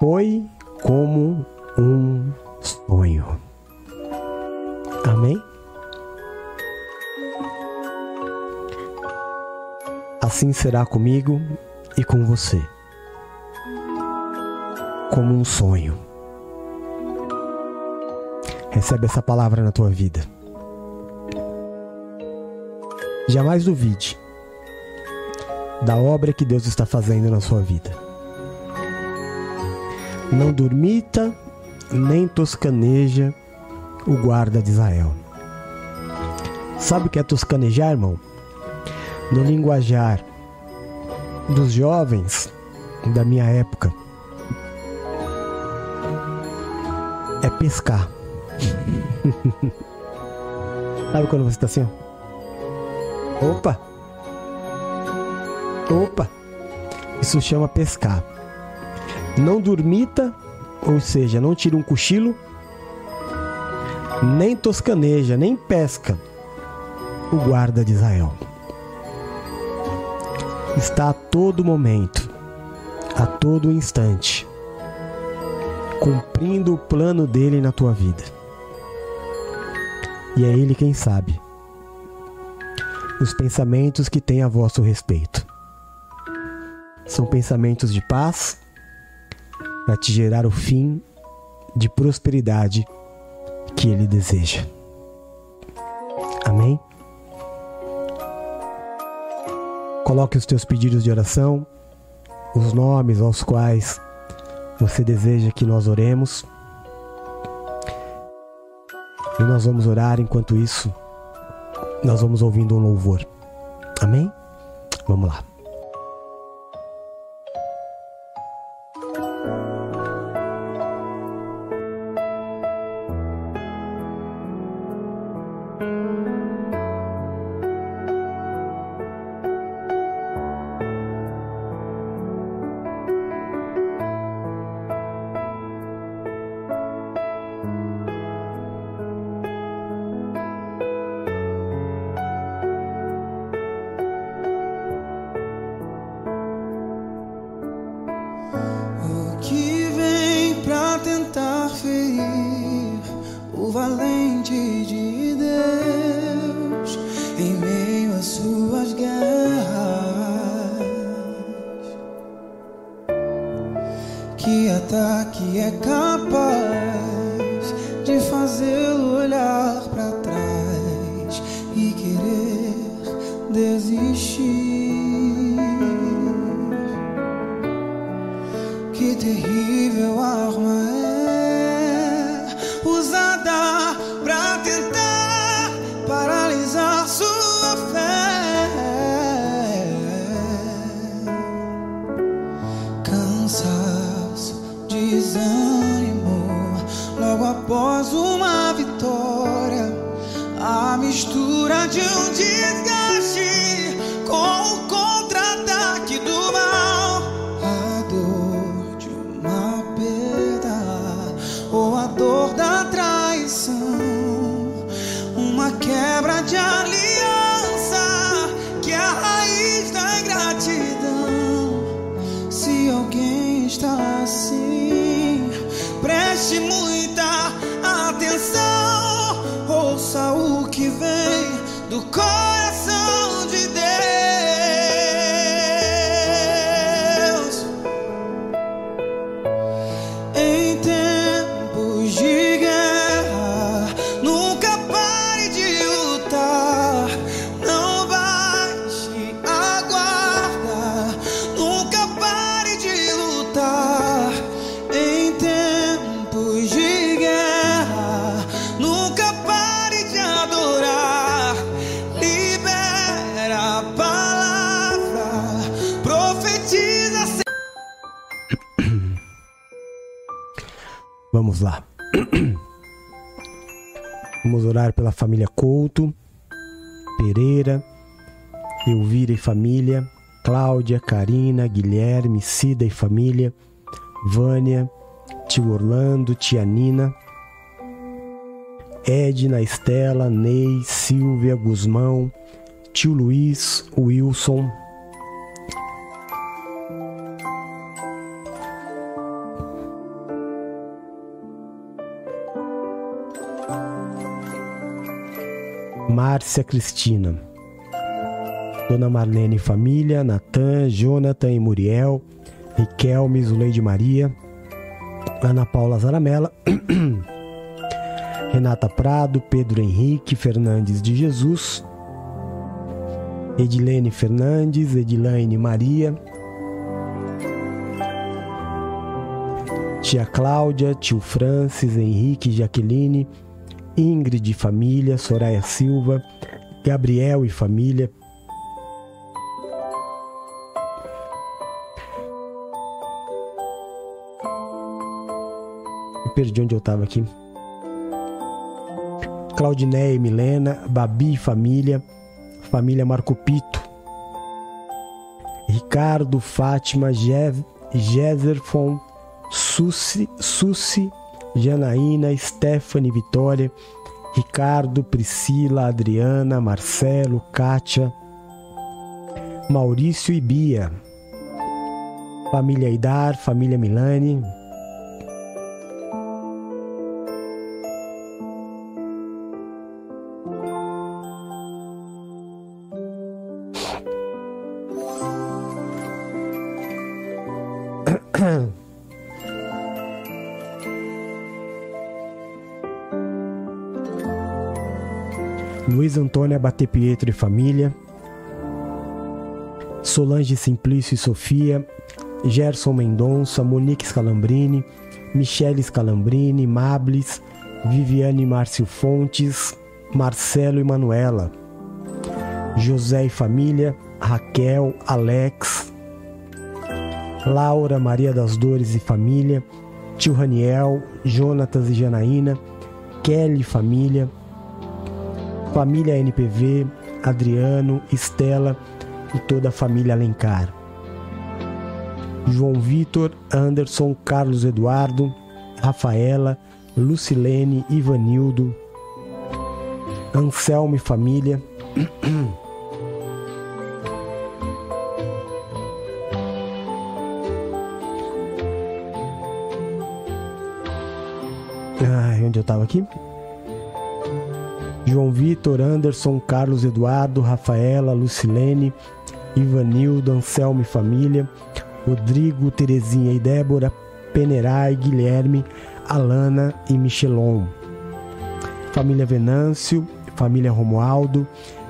foi como um sonho. Amém? Assim será comigo e com você, como um sonho. Recebe essa palavra na tua vida. Jamais duvide da obra que Deus está fazendo na sua vida. Não dormita nem toscaneja o guarda de Israel. Sabe o que é toscanejar, irmão? No linguajar dos jovens da minha época, é pescar. Sabe quando você está assim? Opa! Opa! Isso chama pescar. Não dormita, ou seja, não tira um cochilo, nem toscaneja, nem pesca o guarda de Israel. Está a todo momento, a todo instante, cumprindo o plano dele na tua vida. E é ele quem sabe os pensamentos que tem a vosso respeito. São pensamentos de paz para te gerar o fim de prosperidade que ele deseja. Amém? Coloque os teus pedidos de oração, os nomes aos quais você deseja que nós oremos. E nós vamos orar enquanto isso, nós vamos ouvindo um louvor. Amém? Vamos lá. Vida e Família, Vânia, tio Orlando, tia Nina, Edna, Estela, Ney, Silvia, Guzmão, tio Luiz, Wilson. Márcia Cristina, Dona Marlene e família, Natan, Jonathan e Muriel, Riquelme, Zuleide Maria, Ana Paula Zaramella, Renata Prado, Pedro Henrique Fernandes de Jesus, Edilene Fernandes, Edilaine Maria, Tia Cláudia, tio Francis, Henrique, Jaqueline, Ingrid e família, Soraya Silva, Gabriel e família, perdi onde eu tava aqui. Claudineia e Milena, Babi e família, família Marco Pito, Ricardo, Fátima, Jezerfon, Susi, Susi, Janaína, Stephanie, Vitória, Ricardo, Priscila, Adriana, Marcelo, Kátia, Maurício e Bia, família Idar, família Milani, Luiz Antônio Abate Pietro e família, Solange Simplício e Sofia, Gerson Mendonça, Monique Scalambrini, Michele Scalambrini, Mables, Viviane Márcio Fontes, Marcelo e Manuela, José e família, Raquel, Alex, Laura Maria das Dores e família, tio Raniel, Jonatas e Janaína, Kelly e família, família NPV, Adriano, Estela e toda a família Alencar. João Vitor, Anderson, Carlos Eduardo, Rafaela, Lucilene, Ivanildo, Anselmo e família. Ai, onde eu tava aqui? João Vitor, Anderson, Carlos Eduardo, Rafaela, Lucilene, Ivanildo, Anselmo e família, Rodrigo, Terezinha e Débora, Penerai, Guilherme, Alana e Michelon. Família Venâncio, família Romualdo,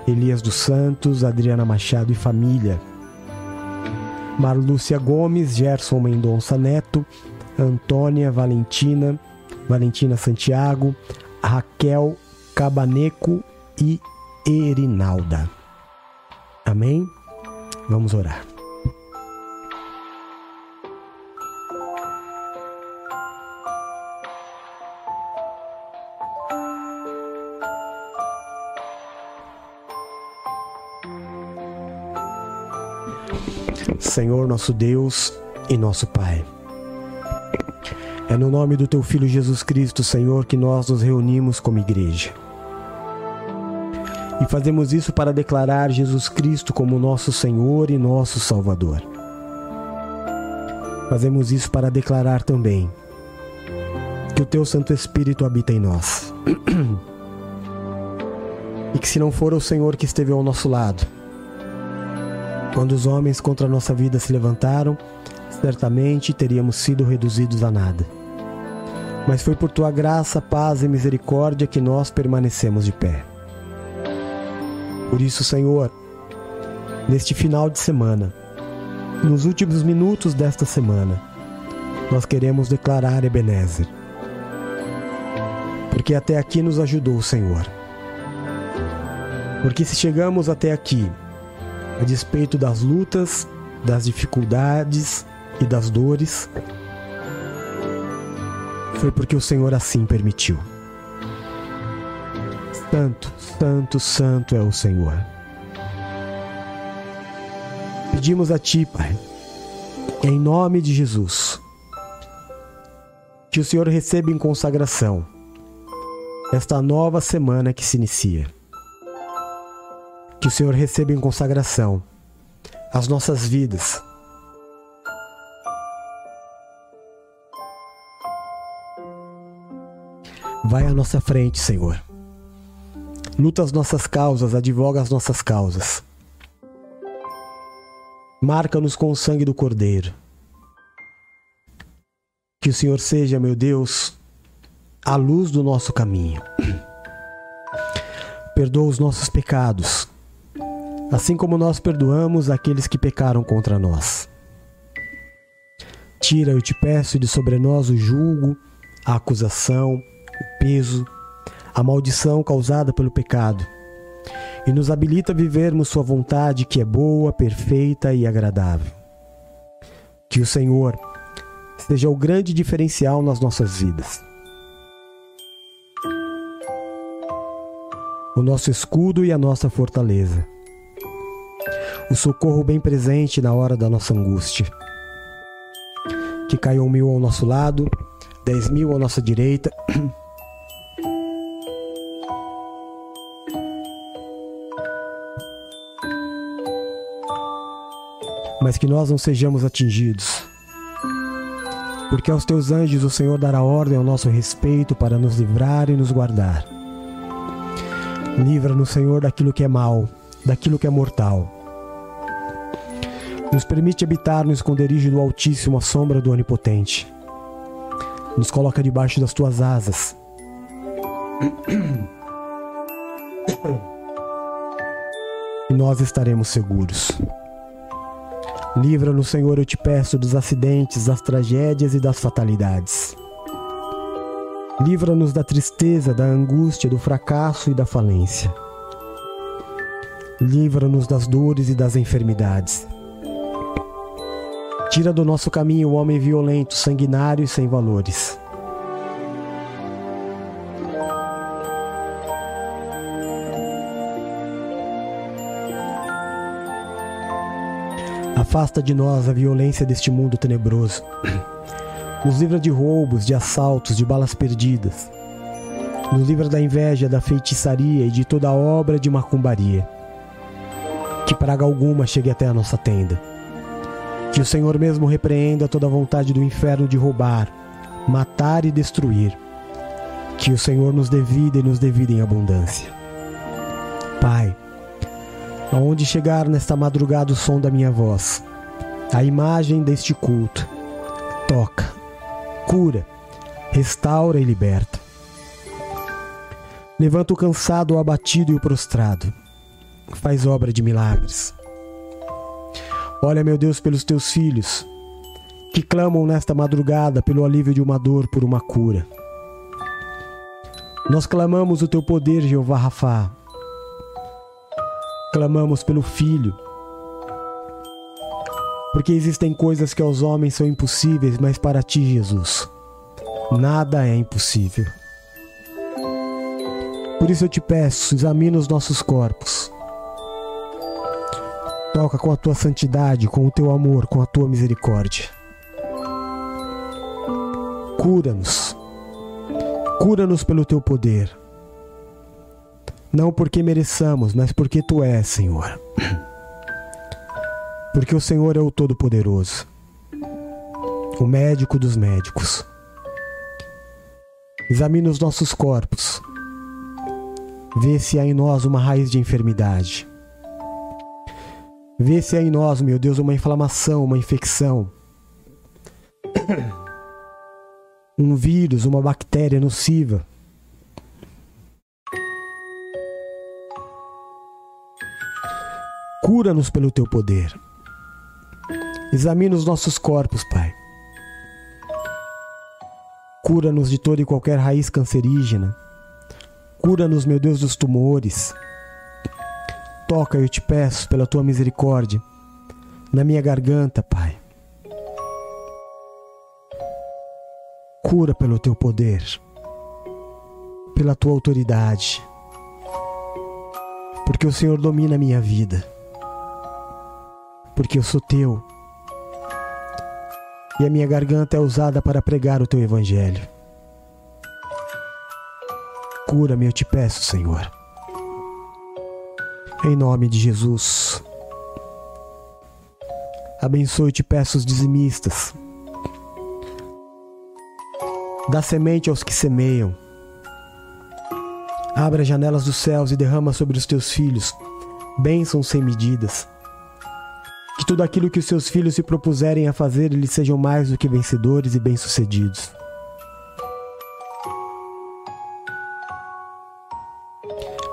Elias dos Santos, Adriana Machado e família. Marlúcia Gomes, Gerson Mendonça Neto, Antônia Valentina, Valentina Santiago, Raquel Cabaneco e Erinalda. Amém? Vamos orar. Senhor nosso Deus e nosso Pai. É no nome do Teu Filho Jesus Cristo, Senhor, que nós nos reunimos como igreja. E fazemos isso para declarar Jesus Cristo como nosso Senhor e nosso Salvador. Fazemos isso para declarar também que o Teu Santo Espírito habita em nós. e que se não for o Senhor que esteve ao nosso lado, quando os homens contra a nossa vida se levantaram, certamente teríamos sido reduzidos a nada. Mas foi por tua graça, paz e misericórdia que nós permanecemos de pé. Por isso, Senhor, neste final de semana, nos últimos minutos desta semana, nós queremos declarar Ebenezer. Porque até aqui nos ajudou o Senhor. Porque se chegamos até aqui, a despeito das lutas, das dificuldades e das dores, foi porque o Senhor assim permitiu. Santo, santo, santo é o Senhor. Pedimos a Ti, Pai, em nome de Jesus, que o Senhor receba em consagração esta nova semana que se inicia. Que o Senhor receba em consagração as nossas vidas. Vai à nossa frente, Senhor luta as nossas causas, advoga as nossas causas. Marca-nos com o sangue do Cordeiro. Que o Senhor seja, meu Deus, a luz do nosso caminho. Perdoa os nossos pecados, assim como nós perdoamos aqueles que pecaram contra nós. Tira, eu te peço, de sobre nós o julgo, a acusação, peso, a maldição causada pelo pecado, e nos habilita a vivermos Sua vontade que é boa, perfeita e agradável. Que o Senhor seja o grande diferencial nas nossas vidas. O nosso escudo e a nossa fortaleza. O socorro bem presente na hora da nossa angústia que caiam mil ao nosso lado, dez mil à nossa direita. Mas que nós não sejamos atingidos. Porque aos teus anjos o Senhor dará ordem ao nosso respeito para nos livrar e nos guardar. Livra-nos, Senhor, daquilo que é mal, daquilo que é mortal nos permite habitar no esconderijo do Altíssimo, à sombra do Onipotente. Nos coloca debaixo das tuas asas. E nós estaremos seguros. Livra-nos, Senhor, eu te peço, dos acidentes, das tragédias e das fatalidades. Livra-nos da tristeza, da angústia, do fracasso e da falência. Livra-nos das dores e das enfermidades. Tira do nosso caminho o homem violento, sanguinário e sem valores. Afasta de nós a violência deste mundo tenebroso. Nos livra de roubos, de assaltos, de balas perdidas. Nos livra da inveja, da feitiçaria e de toda obra de macumbaria. Que praga alguma chegue até a nossa tenda. Que o Senhor mesmo repreenda toda a vontade do inferno de roubar, matar e destruir. Que o Senhor nos dê vida e nos dê vida em abundância. Pai, aonde chegar nesta madrugada o som da minha voz, a imagem deste culto, toca, cura, restaura e liberta. Levanta o cansado, o abatido e o prostrado. Faz obra de milagres. Olha, meu Deus, pelos teus filhos que clamam nesta madrugada pelo alívio de uma dor, por uma cura. Nós clamamos o teu poder, Jeová Rafá. Clamamos pelo filho. Porque existem coisas que aos homens são impossíveis, mas para ti, Jesus, nada é impossível. Por isso eu te peço, examina os nossos corpos Toca com a tua santidade, com o teu amor, com a tua misericórdia. Cura-nos. Cura-nos pelo teu poder. Não porque mereçamos, mas porque tu és, Senhor. Porque o Senhor é o Todo-Poderoso, o médico dos médicos. Examina os nossos corpos. Vê se há em nós uma raiz de enfermidade Vê se há em nós, meu Deus, uma inflamação, uma infecção. Um vírus, uma bactéria nociva. Cura-nos pelo teu poder. Examina os nossos corpos, Pai. Cura-nos de toda e qualquer raiz cancerígena. Cura-nos, meu Deus, dos tumores Toca, eu te peço, pela tua misericórdia, na minha garganta, Pai. Cura pelo teu poder, pela tua autoridade, porque o Senhor domina a minha vida, porque eu sou teu e a minha garganta é usada para pregar o teu evangelho. Cura-me, eu te peço, Senhor. Em nome de Jesus. Abençoe te peço os dizimistas. Dá semente aos que semeiam. Abra as janelas dos céus e derrama sobre os teus filhos bênçãos sem medidas. Que tudo aquilo que os seus filhos se propuserem a fazer, eles sejam mais do que vencedores e bem-sucedidos.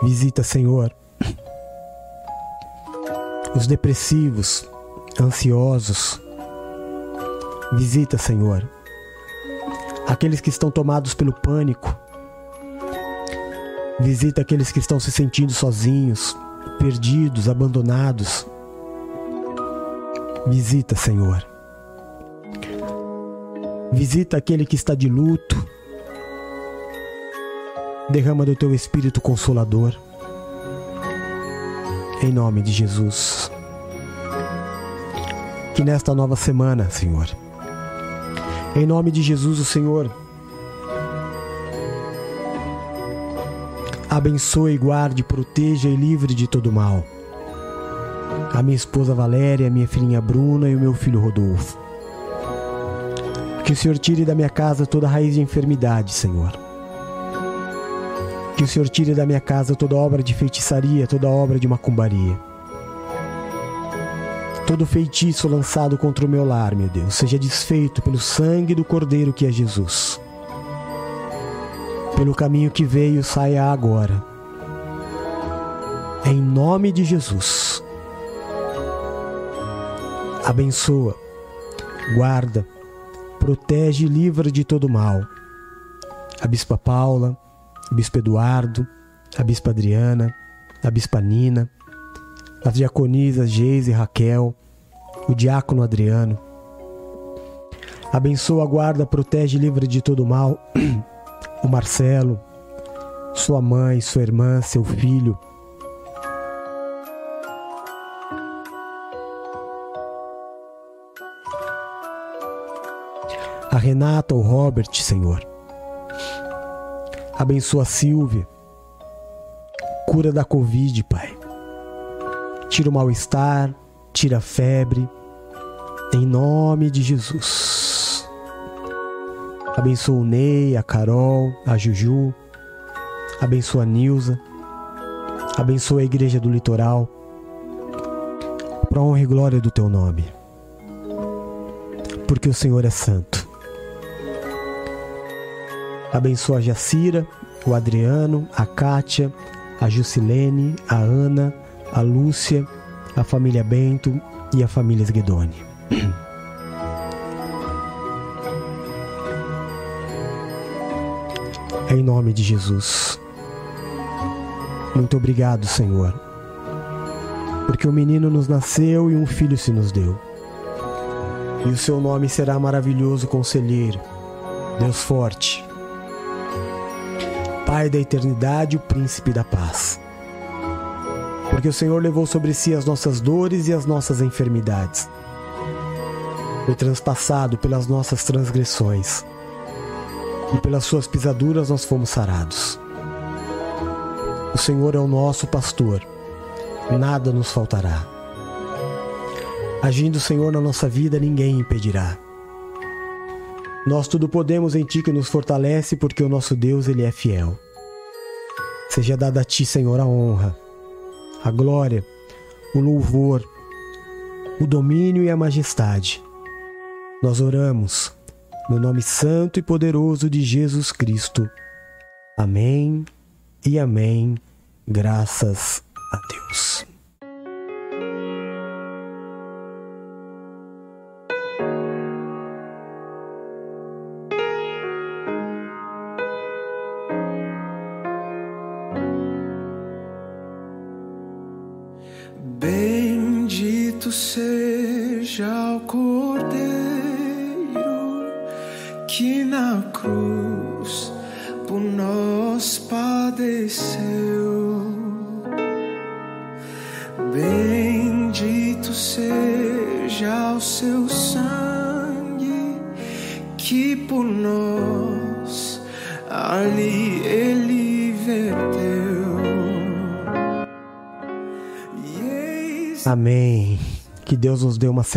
Visita, Senhor, os depressivos, ansiosos. Visita, Senhor, aqueles que estão tomados pelo pânico. Visita aqueles que estão se sentindo sozinhos, perdidos, abandonados. Visita, Senhor. Visita aquele que está de luto. Derrama do teu espírito consolador. Em nome de Jesus. Que nesta nova semana, Senhor, em nome de Jesus, o Senhor, abençoe, guarde, proteja e livre de todo mal. A minha esposa Valéria, a minha filhinha Bruna e o meu filho Rodolfo. Que o Senhor tire da minha casa toda raiz de enfermidade, Senhor. Que o Senhor tire da minha casa toda obra de feitiçaria, toda obra de macumbaria. Todo feitiço lançado contra o meu lar, meu Deus, seja desfeito pelo sangue do Cordeiro que é Jesus. Pelo caminho que veio, saia agora. Em nome de Jesus. Abençoa, guarda, protege e livra de todo mal. A Bispa Paula, a Bispo Eduardo, a Bispa Adriana, a Bispa Nina, as diaconisas Geise e Raquel, o diácono Adriano. Abençoa, guarda, protege e livra de todo mal o Marcelo, sua mãe, sua irmã, seu filho. Renata, o Robert, Senhor. Abençoa a Silvia. Cura da Covid, Pai. Tira o mal-estar, tira a febre. Em nome de Jesus. Abençoa o Ney, a Carol, a Juju. Abençoa a Nilza. Abençoa a Igreja do Litoral. Para honra e glória do teu nome. Porque o Senhor é santo. Abençoa a Jacira, o Adriano, a Kátia, a Jusilene, a Ana, a Lúcia, a família Bento e a família Sguedoni. Em nome de Jesus. Muito obrigado, Senhor. Porque o um menino nos nasceu e um filho se nos deu. E o seu nome será maravilhoso conselheiro, Deus forte, Pai da eternidade, o príncipe da paz. Porque o Senhor levou sobre si as nossas dores e as nossas enfermidades. Foi transpassado pelas nossas transgressões. E pelas suas pisaduras nós fomos sarados. O Senhor é o nosso pastor. Nada nos faltará. Agindo o Senhor na nossa vida, ninguém impedirá. Nós tudo podemos em Ti que nos fortalece, porque o nosso Deus, Ele é fiel. Seja dada a Ti, Senhor, a honra, a glória, o louvor, o domínio e a majestade. Nós oramos no nome santo e poderoso de Jesus Cristo. Amém e amém. Graças a Deus.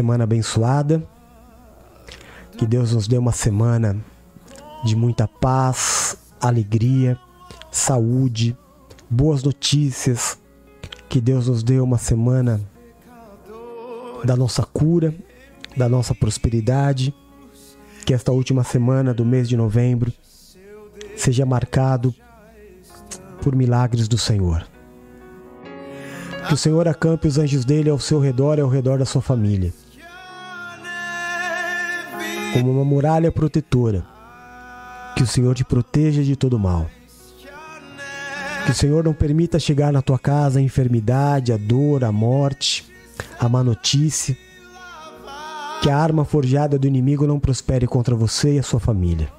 Semana abençoada. Que Deus nos dê uma semana de muita paz, alegria, saúde, boas notícias. Que Deus nos dê uma semana da nossa cura, da nossa prosperidade. Que esta última semana do mês de novembro seja marcado por milagres do Senhor. Que o Senhor acampe os anjos dele ao seu redor e ao redor da sua família. Como uma muralha protetora. Que o Senhor te proteja de todo mal. Que o Senhor não permita chegar na tua casa a enfermidade, a dor, a morte, a má notícia. Que a arma forjada do inimigo não prospere contra você e a sua família.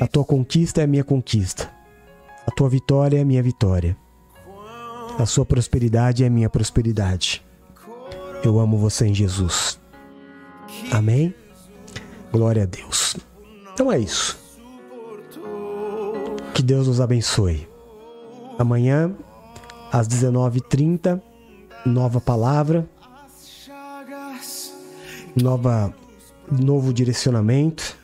A tua conquista é a minha conquista. A tua vitória é a minha vitória. A sua prosperidade é a minha prosperidade. Eu amo você em Jesus. Amém? Glória a Deus. Então é isso. Que Deus nos abençoe. Amanhã, às 19h30, nova palavra, nova, novo direcionamento.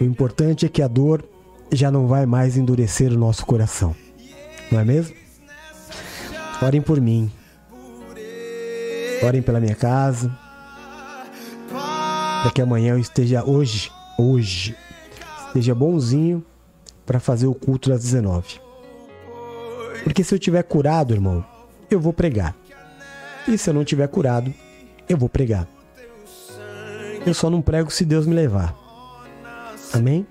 O importante é que a dor já não vai mais endurecer o nosso coração. Não é mesmo? Orem por mim. Orem pela minha casa. Que amanhã eu esteja hoje, hoje, esteja bonzinho para fazer o culto das 19. Porque se eu tiver curado, irmão, eu vou pregar. E se eu não tiver curado, eu vou pregar. Eu só não prego se Deus me levar. Amém?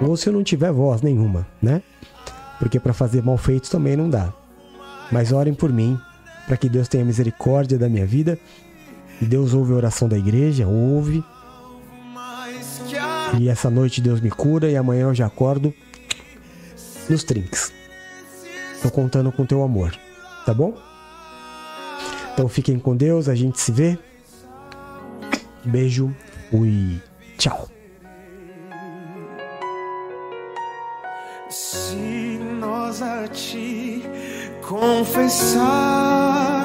Ou se eu não tiver voz nenhuma, né? Porque para fazer mal feitos também não dá. Mas orem por mim, para que Deus tenha misericórdia da minha vida. Deus ouve a oração da igreja, ouve. E essa noite Deus me cura e amanhã eu já acordo nos trinks. Tô contando com teu amor, tá bom? Então fiquem com Deus, a gente se vê. Beijo, fui, tchau. Se nós a ti confessar